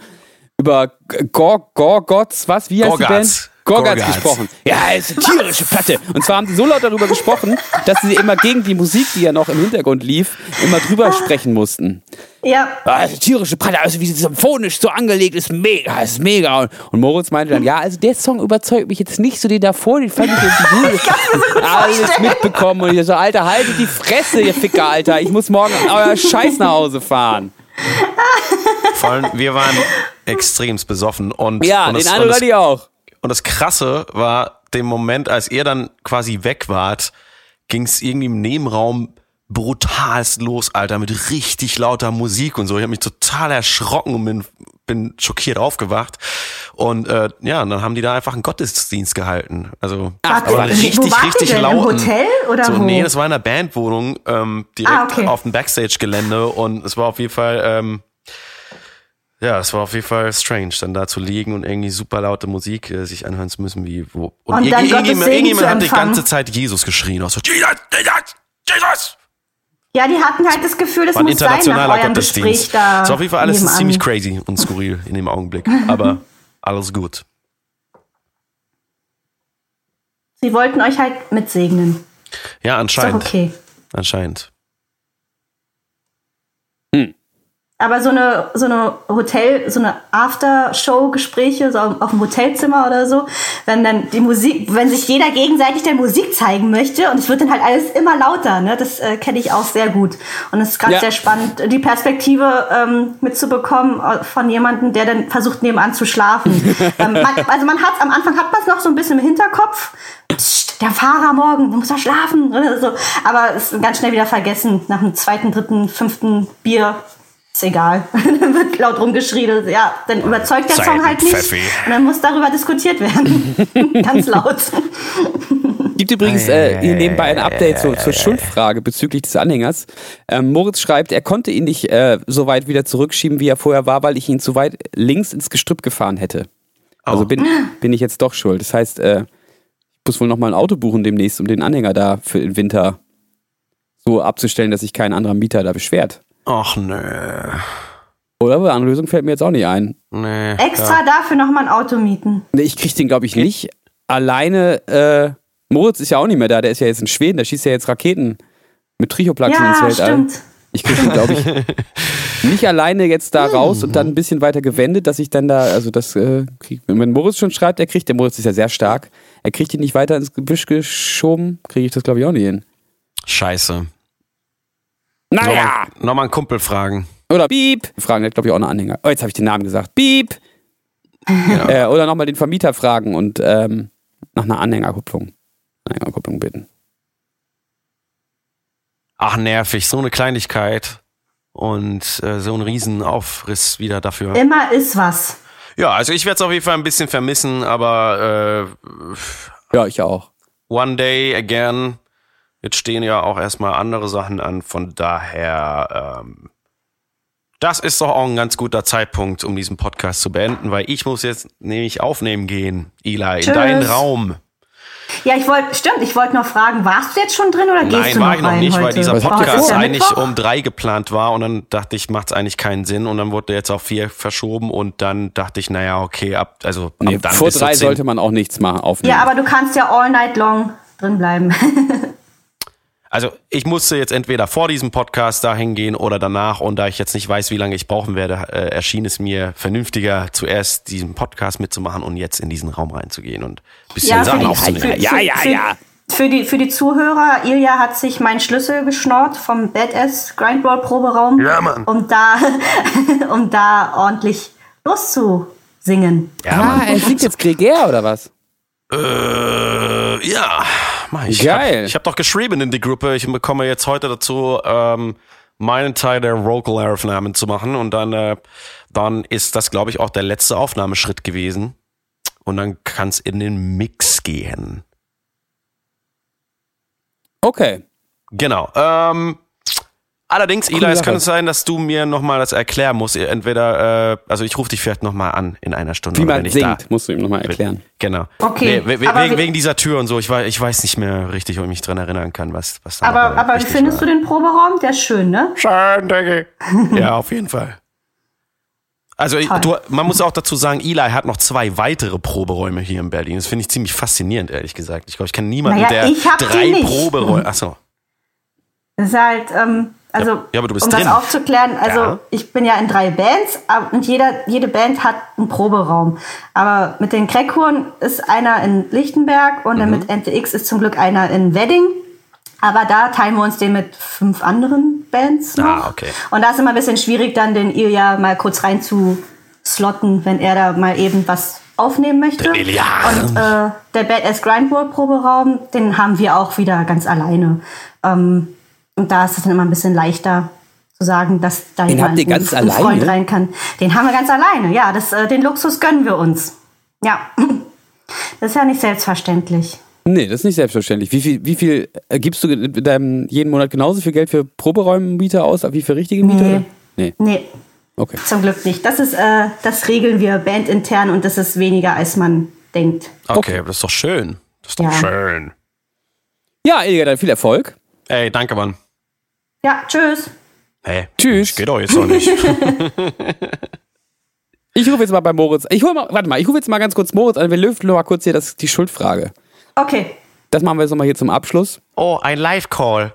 über Gorgots, was? Wie heißt Gorgats. Gorgats gesprochen. Ja, es ist eine tierische Platte. Und zwar haben die so laut darüber gesprochen, dass sie immer gegen die Musik, die ja noch im Hintergrund lief, immer drüber sprechen mussten. Ja. Also tierische Platte, also wie sie symphonisch so angelegt ist, mega, ist mega. Und Moritz meinte dann, ja, also der Song überzeugt mich jetzt nicht so, den davor, den fand ich irgendwie gut. Alles mitbekommen und ich so, Alter, haltet die Fresse, ihr Ficker, Alter. Ich muss morgen euer Scheiß nach Hause fahren. Vor allem, wir waren extremst besoffen und. Ja, und den anderen hatte ich auch. Und das Krasse war, dem Moment, als ihr dann quasi weg wart, ging es irgendwie im Nebenraum brutalst los, Alter, mit richtig lauter Musik und so. Ich habe mich total erschrocken und bin, bin schockiert aufgewacht. Und äh, ja, und dann haben die da einfach einen Gottesdienst gehalten. Also Ach, aber richtig, wo richtig laut. Im Hotel oder so, wo? Nee, das war in einer Bandwohnung ähm, direkt ah, okay. auf dem Backstage-Gelände und es war auf jeden Fall ähm, ja, es war auf jeden Fall strange, dann da zu liegen und irgendwie super laute Musik äh, sich anhören zu müssen, wie wo. Und, und dann irgendjemand, irgendjemand hat die ganze Zeit Jesus geschrien, auch so Jesus, Jesus, Jesus. Ja, die hatten halt das Gefühl, das war muss sein nach eurem Gespräch da. So auf jeden Fall alles ziemlich crazy und skurril in dem Augenblick, aber alles gut. Sie wollten euch halt mitsegnen. Ja, anscheinend. Ist okay. Anscheinend. Aber so eine, so eine Hotel, so eine After-Show-Gespräche, so auf dem Hotelzimmer oder so, wenn dann die Musik, wenn sich jeder gegenseitig der Musik zeigen möchte und es wird dann halt alles immer lauter, ne? Das äh, kenne ich auch sehr gut. Und es ist gerade ja. sehr spannend, die Perspektive ähm, mitzubekommen äh, von jemandem, der dann versucht nebenan zu schlafen. ähm, man, also man hat am Anfang hat man es noch so ein bisschen im Hinterkopf. Psst, der Fahrer morgen, der muss doch schlafen oder so. Aber es ist ganz schnell wieder vergessen nach dem zweiten, dritten, fünften Bier ist egal. dann wird laut rumgeschrien. Ja, dann überzeugt der Sei Song halt nicht. Pfeffi. Und dann muss darüber diskutiert werden. Ganz laut. Gibt übrigens äh, hier nebenbei ein Update zur, zur Schuldfrage bezüglich des Anhängers. Ähm, Moritz schreibt, er konnte ihn nicht äh, so weit wieder zurückschieben, wie er vorher war, weil ich ihn zu weit links ins Gestrüpp gefahren hätte. Also oh. bin, bin ich jetzt doch schuld. Das heißt, äh, ich muss wohl nochmal ein Auto buchen demnächst, um den Anhänger da für den Winter so abzustellen, dass sich kein anderer Mieter da beschwert. Ach nö. Oder eine andere Lösung fällt mir jetzt auch nicht ein. Nee. Extra ja. dafür nochmal ein Auto mieten. Nee, ich krieg den, glaube ich, nicht. Alleine, äh, Moritz ist ja auch nicht mehr da, der ist ja jetzt in Schweden, der schießt ja jetzt Raketen mit Trichoplaxen ja, ins Weltall. Stimmt. Ich kriege den, glaube ich, nicht alleine jetzt da raus und dann ein bisschen weiter gewendet, dass ich dann da, also das äh, krieg, wenn Moritz schon schreibt, er kriegt, der Moritz ist ja sehr stark, er kriegt ihn nicht weiter ins Gebüsch geschoben, kriege ich das, glaube ich, auch nicht hin. Scheiße. Naja. Nochmal, nochmal einen Kumpel fragen. Oder Piep. Fragen, der hat, glaube ich, auch einen Anhänger. Oh, jetzt habe ich den Namen gesagt. Piep. Ja. Äh, oder nochmal den Vermieter fragen und ähm, nach einer Anhängerkupplung, Anhängerkupplung bitten. Ach, nervig, so eine Kleinigkeit und äh, so ein Riesenaufriss wieder dafür. Immer ist was. Ja, also ich werde es auf jeden Fall ein bisschen vermissen, aber äh, ja, ich auch. One day again. Jetzt stehen ja auch erstmal andere Sachen an, von daher ähm, das ist doch auch ein ganz guter Zeitpunkt, um diesen Podcast zu beenden, weil ich muss jetzt nämlich aufnehmen gehen, Eli, Tschüss. in deinen Raum. Ja, ich wollte, stimmt, ich wollte noch fragen, warst du jetzt schon drin oder gehst Nein, du noch war ich noch nicht, heute? weil dieser Podcast eigentlich um drei geplant war und dann dachte ich, macht es eigentlich keinen Sinn und dann wurde jetzt auf vier verschoben und dann dachte ich, naja, okay, ab, also nee, ab dann vor drei sollte man auch nichts machen aufnehmen. Ja, aber du kannst ja all night long drin bleiben. Also ich musste jetzt entweder vor diesem Podcast dahin gehen oder danach und da ich jetzt nicht weiß, wie lange ich brauchen werde, äh, erschien es mir vernünftiger, zuerst diesen Podcast mitzumachen und jetzt in diesen Raum reinzugehen und ein bisschen ja, Sachen aufzunehmen. Ja, ja, ja. Für die, für die Zuhörer, Ilja hat sich meinen Schlüssel geschnort vom Badass Grindball Proberaum, ja, Mann. um da, um da ordentlich loszusingen. Ja, ah, er singt jetzt Gregär oder was? Äh, ja, mach ich. Geil. Ich habe hab doch geschrieben in die Gruppe, ich bekomme jetzt heute dazu, ähm, meinen Teil der Vocal-Aufnahmen zu machen und dann, äh, dann ist das, glaube ich, auch der letzte Aufnahmeschritt gewesen. Und dann kann es in den Mix gehen. Okay. Genau. Ähm, Allerdings, Eli, es könnte sein, dass du mir nochmal das erklären musst. Entweder, äh, also ich rufe dich vielleicht nochmal an in einer Stunde. Wie man singt, musst du ihm nochmal erklären. Genau. Okay. Nee, wegen, wegen, dieser Tür und so. Ich weiß, ich weiß nicht mehr richtig, ob ich mich dran erinnern kann, was, was da Aber, aber wie findest war. du den Proberaum? Der ist schön, ne? Schön, denke ich. ja, auf jeden Fall. Also du, man muss auch dazu sagen, Eli hat noch zwei weitere Proberäume hier in Berlin. Das finde ich ziemlich faszinierend, ehrlich gesagt. Ich glaube, ich kenne niemanden, naja, der drei Proberäume. Achso. Das ist halt, ähm, also, ja, ja, um drin. das aufzuklären, also ja. ich bin ja in drei Bands und jeder, jede Band hat einen Proberaum. Aber mit den Crackhuren ist einer in Lichtenberg und mhm. mit NTX ist zum Glück einer in Wedding. Aber da teilen wir uns den mit fünf anderen Bands ah, noch. Ah, okay. Und da ist immer ein bisschen schwierig, dann den Ilja mal kurz rein zu slotten, wenn er da mal eben was aufnehmen möchte. Und äh, der Badass Grindboard Proberaum, den haben wir auch wieder ganz alleine. Ähm, und da ist es dann immer ein bisschen leichter zu sagen, dass da den jemand, ein, ein Freund rein kann. Den haben wir ganz alleine. Ja, das, äh, den Luxus gönnen wir uns. Ja, das ist ja nicht selbstverständlich. Nee, das ist nicht selbstverständlich. Wie viel, wie viel äh, gibst du deinem jeden Monat genauso viel Geld für Proberäummieter aus, wie für richtige Mieter? Nee. Nee. nee. Okay. Zum Glück nicht. Das ist, äh, das regeln wir bandintern und das ist weniger, als man denkt. Okay, okay. das ist doch schön. Das ist doch ja. schön. Ja, Ilga, dann viel Erfolg. Ey, danke, Mann. Ja, tschüss. Hey, tschüss. Geht doch jetzt noch nicht. ich rufe jetzt mal bei Moritz. Ich hol mal, warte mal, ich rufe jetzt mal ganz kurz Moritz an. Wir lüften nur mal kurz hier das, die Schuldfrage. Okay. Das machen wir jetzt nochmal hier zum Abschluss. Oh, ein Live-Call.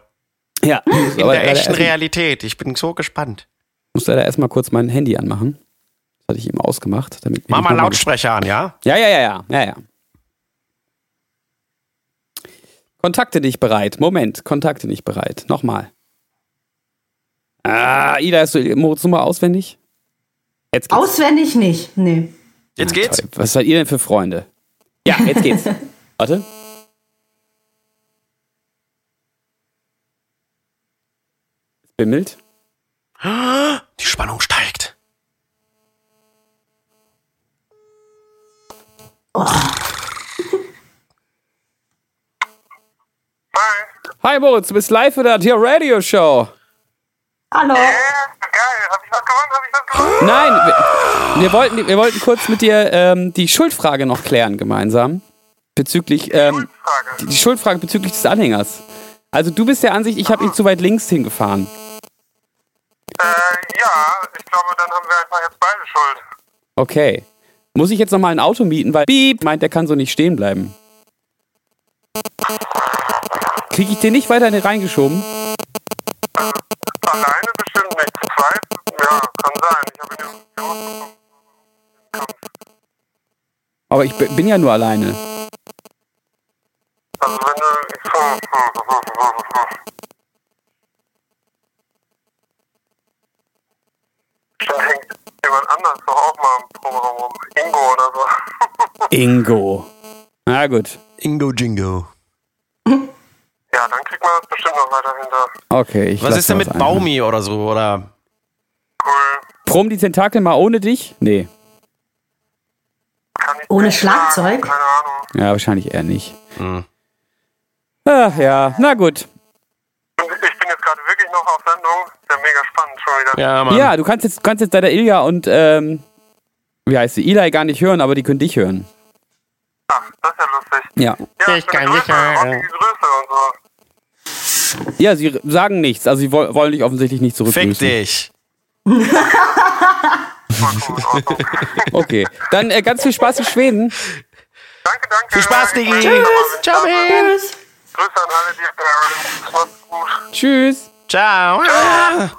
Ja. In der echten Realität. Ich bin so gespannt. Ich muss leider erstmal kurz mein Handy anmachen. Das hatte ich eben ausgemacht. Damit Mach mal Lautsprecher an, ja? Ja, ja, ja, ja. ja, ja. Kontakte nicht bereit. Moment, Kontakte nicht bereit. Nochmal. Ah, Ida, hast du Moritz Nummer auswendig? Jetzt geht's. Auswendig nicht, nee. Jetzt ah, geht's. Toll. Was seid ihr denn für Freunde? Ja, jetzt geht's. Warte. Es bimmelt. Die Spannung steigt. Oh. Hi. Hi Moritz, du bist live für der Radio Show. Hallo. Äh, geil, hab ich was gewonnen? Hab ich was gewonnen? Nein, wir, wir, wollten, wir wollten kurz mit dir ähm, die Schuldfrage noch klären gemeinsam. Bezüglich, ähm, Schuldfrage. Die, die, Schuldfrage bezüglich des Anhängers. Also du bist der Ansicht, ich habe ihn zu weit links hingefahren. Äh, ja, ich glaube, dann haben wir einfach jetzt beide Schuld. Okay. Muss ich jetzt nochmal ein Auto mieten, weil Piep meint, der kann so nicht stehen bleiben. Kriege ich den nicht weiter reingeschoben? Alleine bestimmt nicht. Zu zweit? Ja, kann sein. Ich habe ihn ja rausbekommen. Aber ich bin ja nur alleine. Also wenn du... Da hängt jemand anders doch auch mal im Proberaum rum. Ingo oder so. Ingo. Na gut. Ingo Jingo. Ja, dann kriegt man das bestimmt noch weiterhin da. Okay. Ich Was ist denn mit Baumi oder so? Oder Cool. Prom die Tentakel mal ohne dich? Nee. Ohne Schlagzeug? Keine Ahnung. Ja, wahrscheinlich eher nicht. Hm. Ach ja, na gut. Ich bin jetzt gerade wirklich noch auf Sendung. Ist ja mega spannend schon wieder. ja, Mann. Ja, du kannst jetzt, kannst jetzt deiner Ilja und, ähm, wie heißt sie, Eli gar nicht hören, aber die können dich hören. Ach, das ist ja lustig. Ja. Ja, Ich kann nicht hören. Grüße und so. Ja, sie sagen nichts, also sie woll- wollen dich offensichtlich nicht Fick zurückgrüßen. dich. In Ordnung. Okay, dann äh, ganz viel Spaß in Schweden. danke, danke. Viel Spaß, Ich Digi. ich Ciao. Tschüss. Grüße an alle, die Parents. Macht's gut. Tschüss. Ciao. Ah.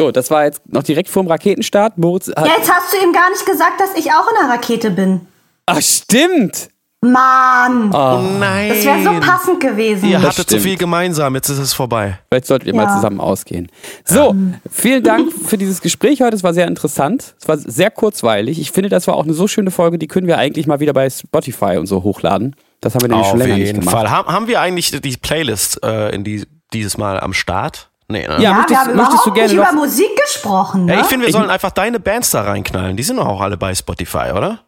So, das war jetzt noch direkt vorm Raketenstart. Moritz hat. Ja, jetzt hast du ihm gar nicht gesagt, dass ich auch in der Rakete bin. Ach, stimmt. Mann, Oh nein. das wäre so passend gewesen. Ihr Das hattet zu stimmt. viel gemeinsam, jetzt ist es vorbei. Vielleicht solltet ihr Ja. mal zusammen ausgehen. So, vielen Dank für dieses Gespräch heute. Es war sehr interessant. Es war sehr kurzweilig. Ich finde, das war auch eine so schöne Folge, die können wir eigentlich mal wieder bei Spotify und so hochladen. Das haben wir nämlich schon Auf länger nicht jeden gemacht. Fall. Haben, haben wir eigentlich die Playlist äh, in die, dieses Mal am Start? Nee, ne? Ja, Ja, möchtest, wir haben möchtest du gerne nicht über Musik gesprochen. Ne? Ja, ich finde, wir Ich- sollen einfach deine Bands da reinknallen. Die sind doch auch alle bei Spotify, oder?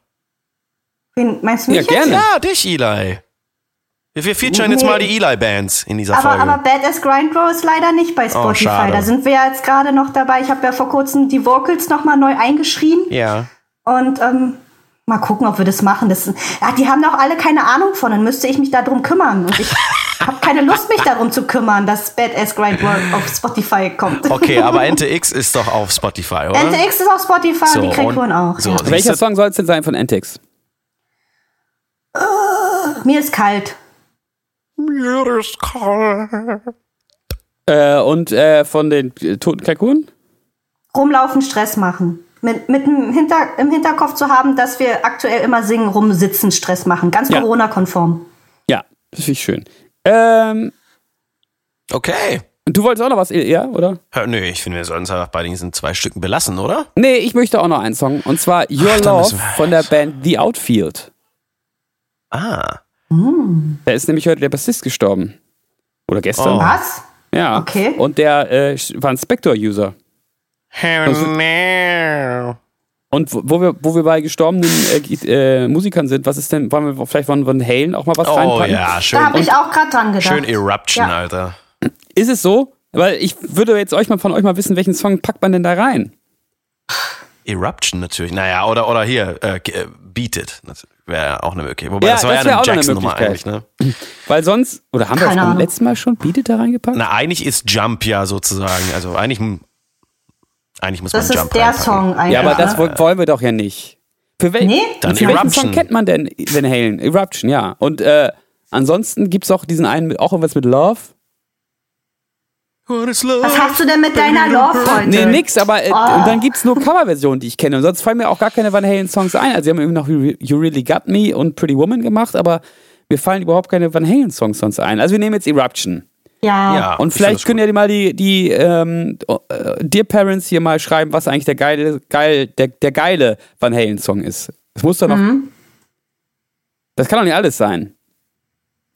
Wen, meinst du Ja, mich gerne. jetzt? Ja, dich, Eli. Wir, wir featuren jetzt Nee. mal die Eli-Bands in dieser Aber, Folge. aber Badass Grindrow ist leider nicht bei Spotify. schade. da sind wir ja jetzt gerade noch dabei. Ich habe ja vor kurzem die Vocals nochmal neu eingeschrieben. ja. Und ähm, mal gucken, ob wir das machen. Das, ja, die haben doch alle keine Ahnung von. Dann müsste ich mich darum kümmern. Und ich habe keine Lust, mich darum zu kümmern, dass Badass Grindrow auf Spotify kommt. Okay, aber Ente X ist doch auf Spotify, oder? NTX ist auf Spotify So, und die Kreaturen auch. so. ja. Welcher? Song soll es denn sein von Antics? Mir ist kalt. Mir ist kalt. Äh, und äh, von den äh, Toten Kalkunen? Rumlaufen, Stress machen. Mit, mit dem Hinter, im Hinterkopf zu haben, dass wir aktuell immer singen, rumsitzen, Stress machen. Ganz Ja. Corona-konform. Ja, das finde ich schön. Ähm, Okay. du wolltest auch noch was, ja, oder? Hör, nö, ich finde, wir sollten es einfach bei diesen zwei Stücken belassen, oder? Nee, ich möchte auch noch einen Song. Und zwar Your Ach, Love von der Band The Outfield. Ah. Da ist nämlich heute der Bassist gestorben. Oder gestern. Oh. Was? Ja. Okay. Und der äh, war ein Spectre-User. Und wo wo wir, wo wir bei gestorbenen äh, äh, Musikern sind, was ist denn, wollen wir vielleicht von Van Halen auch mal was Oh reinpacken? ja, schön. Da habe ich auch gerade dran gedacht. Schön Eruption, Ja. Alter. Ist es so? Weil ich würde jetzt euch mal von euch mal wissen, welchen Song packt man denn da rein? Eruption natürlich. Naja, oder, oder hier, äh, äh, Beat It. Das wäre auch eine Möglichkeit. Wobei, Ja, das war das ja eine Jackson-Nummer eigentlich, ne? Weil sonst, oder haben wir das beim letzten Mal schon Beat It da reingepackt? Na, eigentlich ist Jump ja sozusagen, also eigentlich, eigentlich muss Das man ist Jump der reinpacken. Song eigentlich. ja, aber das ne? wo- wollen wir doch ja nicht. Für, wel Nee? Dann für welchen Eruption. Song kennt man denn Van Halen? Eruption, ja. Und äh, ansonsten gibt es auch diesen einen, auch irgendwas mit Love. Was hast du denn mit deiner Love heute? Nee, nix, aber äh, und dann gibt's nur Coverversionen, die ich kenne. Und sonst fallen mir auch gar keine Van Halen-Songs ein. Also, sie haben irgendwie noch You Really Got Me und Pretty Woman gemacht, aber mir fallen überhaupt keine Van Halen-Songs sonst ein. Also, wir nehmen jetzt Eruption. Ja. Ja, Und ich vielleicht können das ja die mal die, die ähm, äh, Dear Parents hier mal schreiben, was eigentlich der geile, geil, der, der geile Van Halen-Song ist. Das muss doch noch. Mhm. Das kann doch nicht alles sein.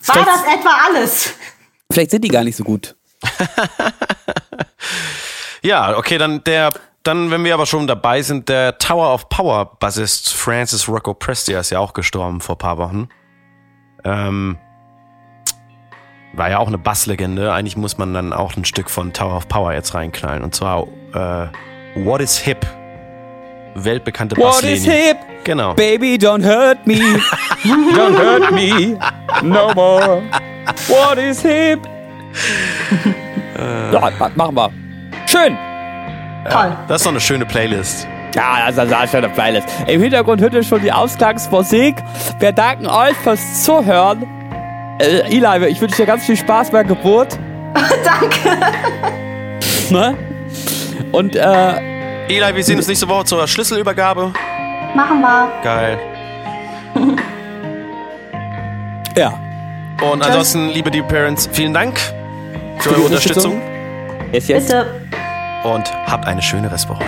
War das etwa alles? Vielleicht sind die gar nicht so gut. Ja, okay, dann der, dann, wenn wir aber schon dabei sind, der Tower of Power Bassist Francis Rocco Prestia ist ja auch gestorben vor paar Wochen. Ähm, war ja auch eine Basslegende. Eigentlich muss man dann auch ein Stück von Tower of Power jetzt reinknallen. Und zwar äh, What is Hip? Weltbekannte What Basslinie. is hip? Genau. Baby, don't hurt me. don't hurt me. No more. What is hip? ja, ma- machen wir. Schön. Toll. Das ist doch eine schöne Playlist. Ja, das ist eine schöne Playlist. Im Hintergrund hört ihr schon die Ausgangsmusik. Wir danken euch fürs Zuhören. Äh, Eli, ich wünsche dir ganz viel Spaß bei der Geburt. Danke. Ne? Und äh, Eli, wir sehen uns nächste Woche zur Schlüsselübergabe. Machen wir. Geil. ja. Und ansonsten, liebe Dear Parents, vielen Dank für eure Unterstützung. Yes, yes. Bitte. Und habt eine schöne Restwoche.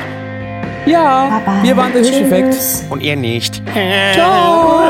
Ja, Baba. wir waren der Hirscheffekt. Und ihr nicht. Ciao.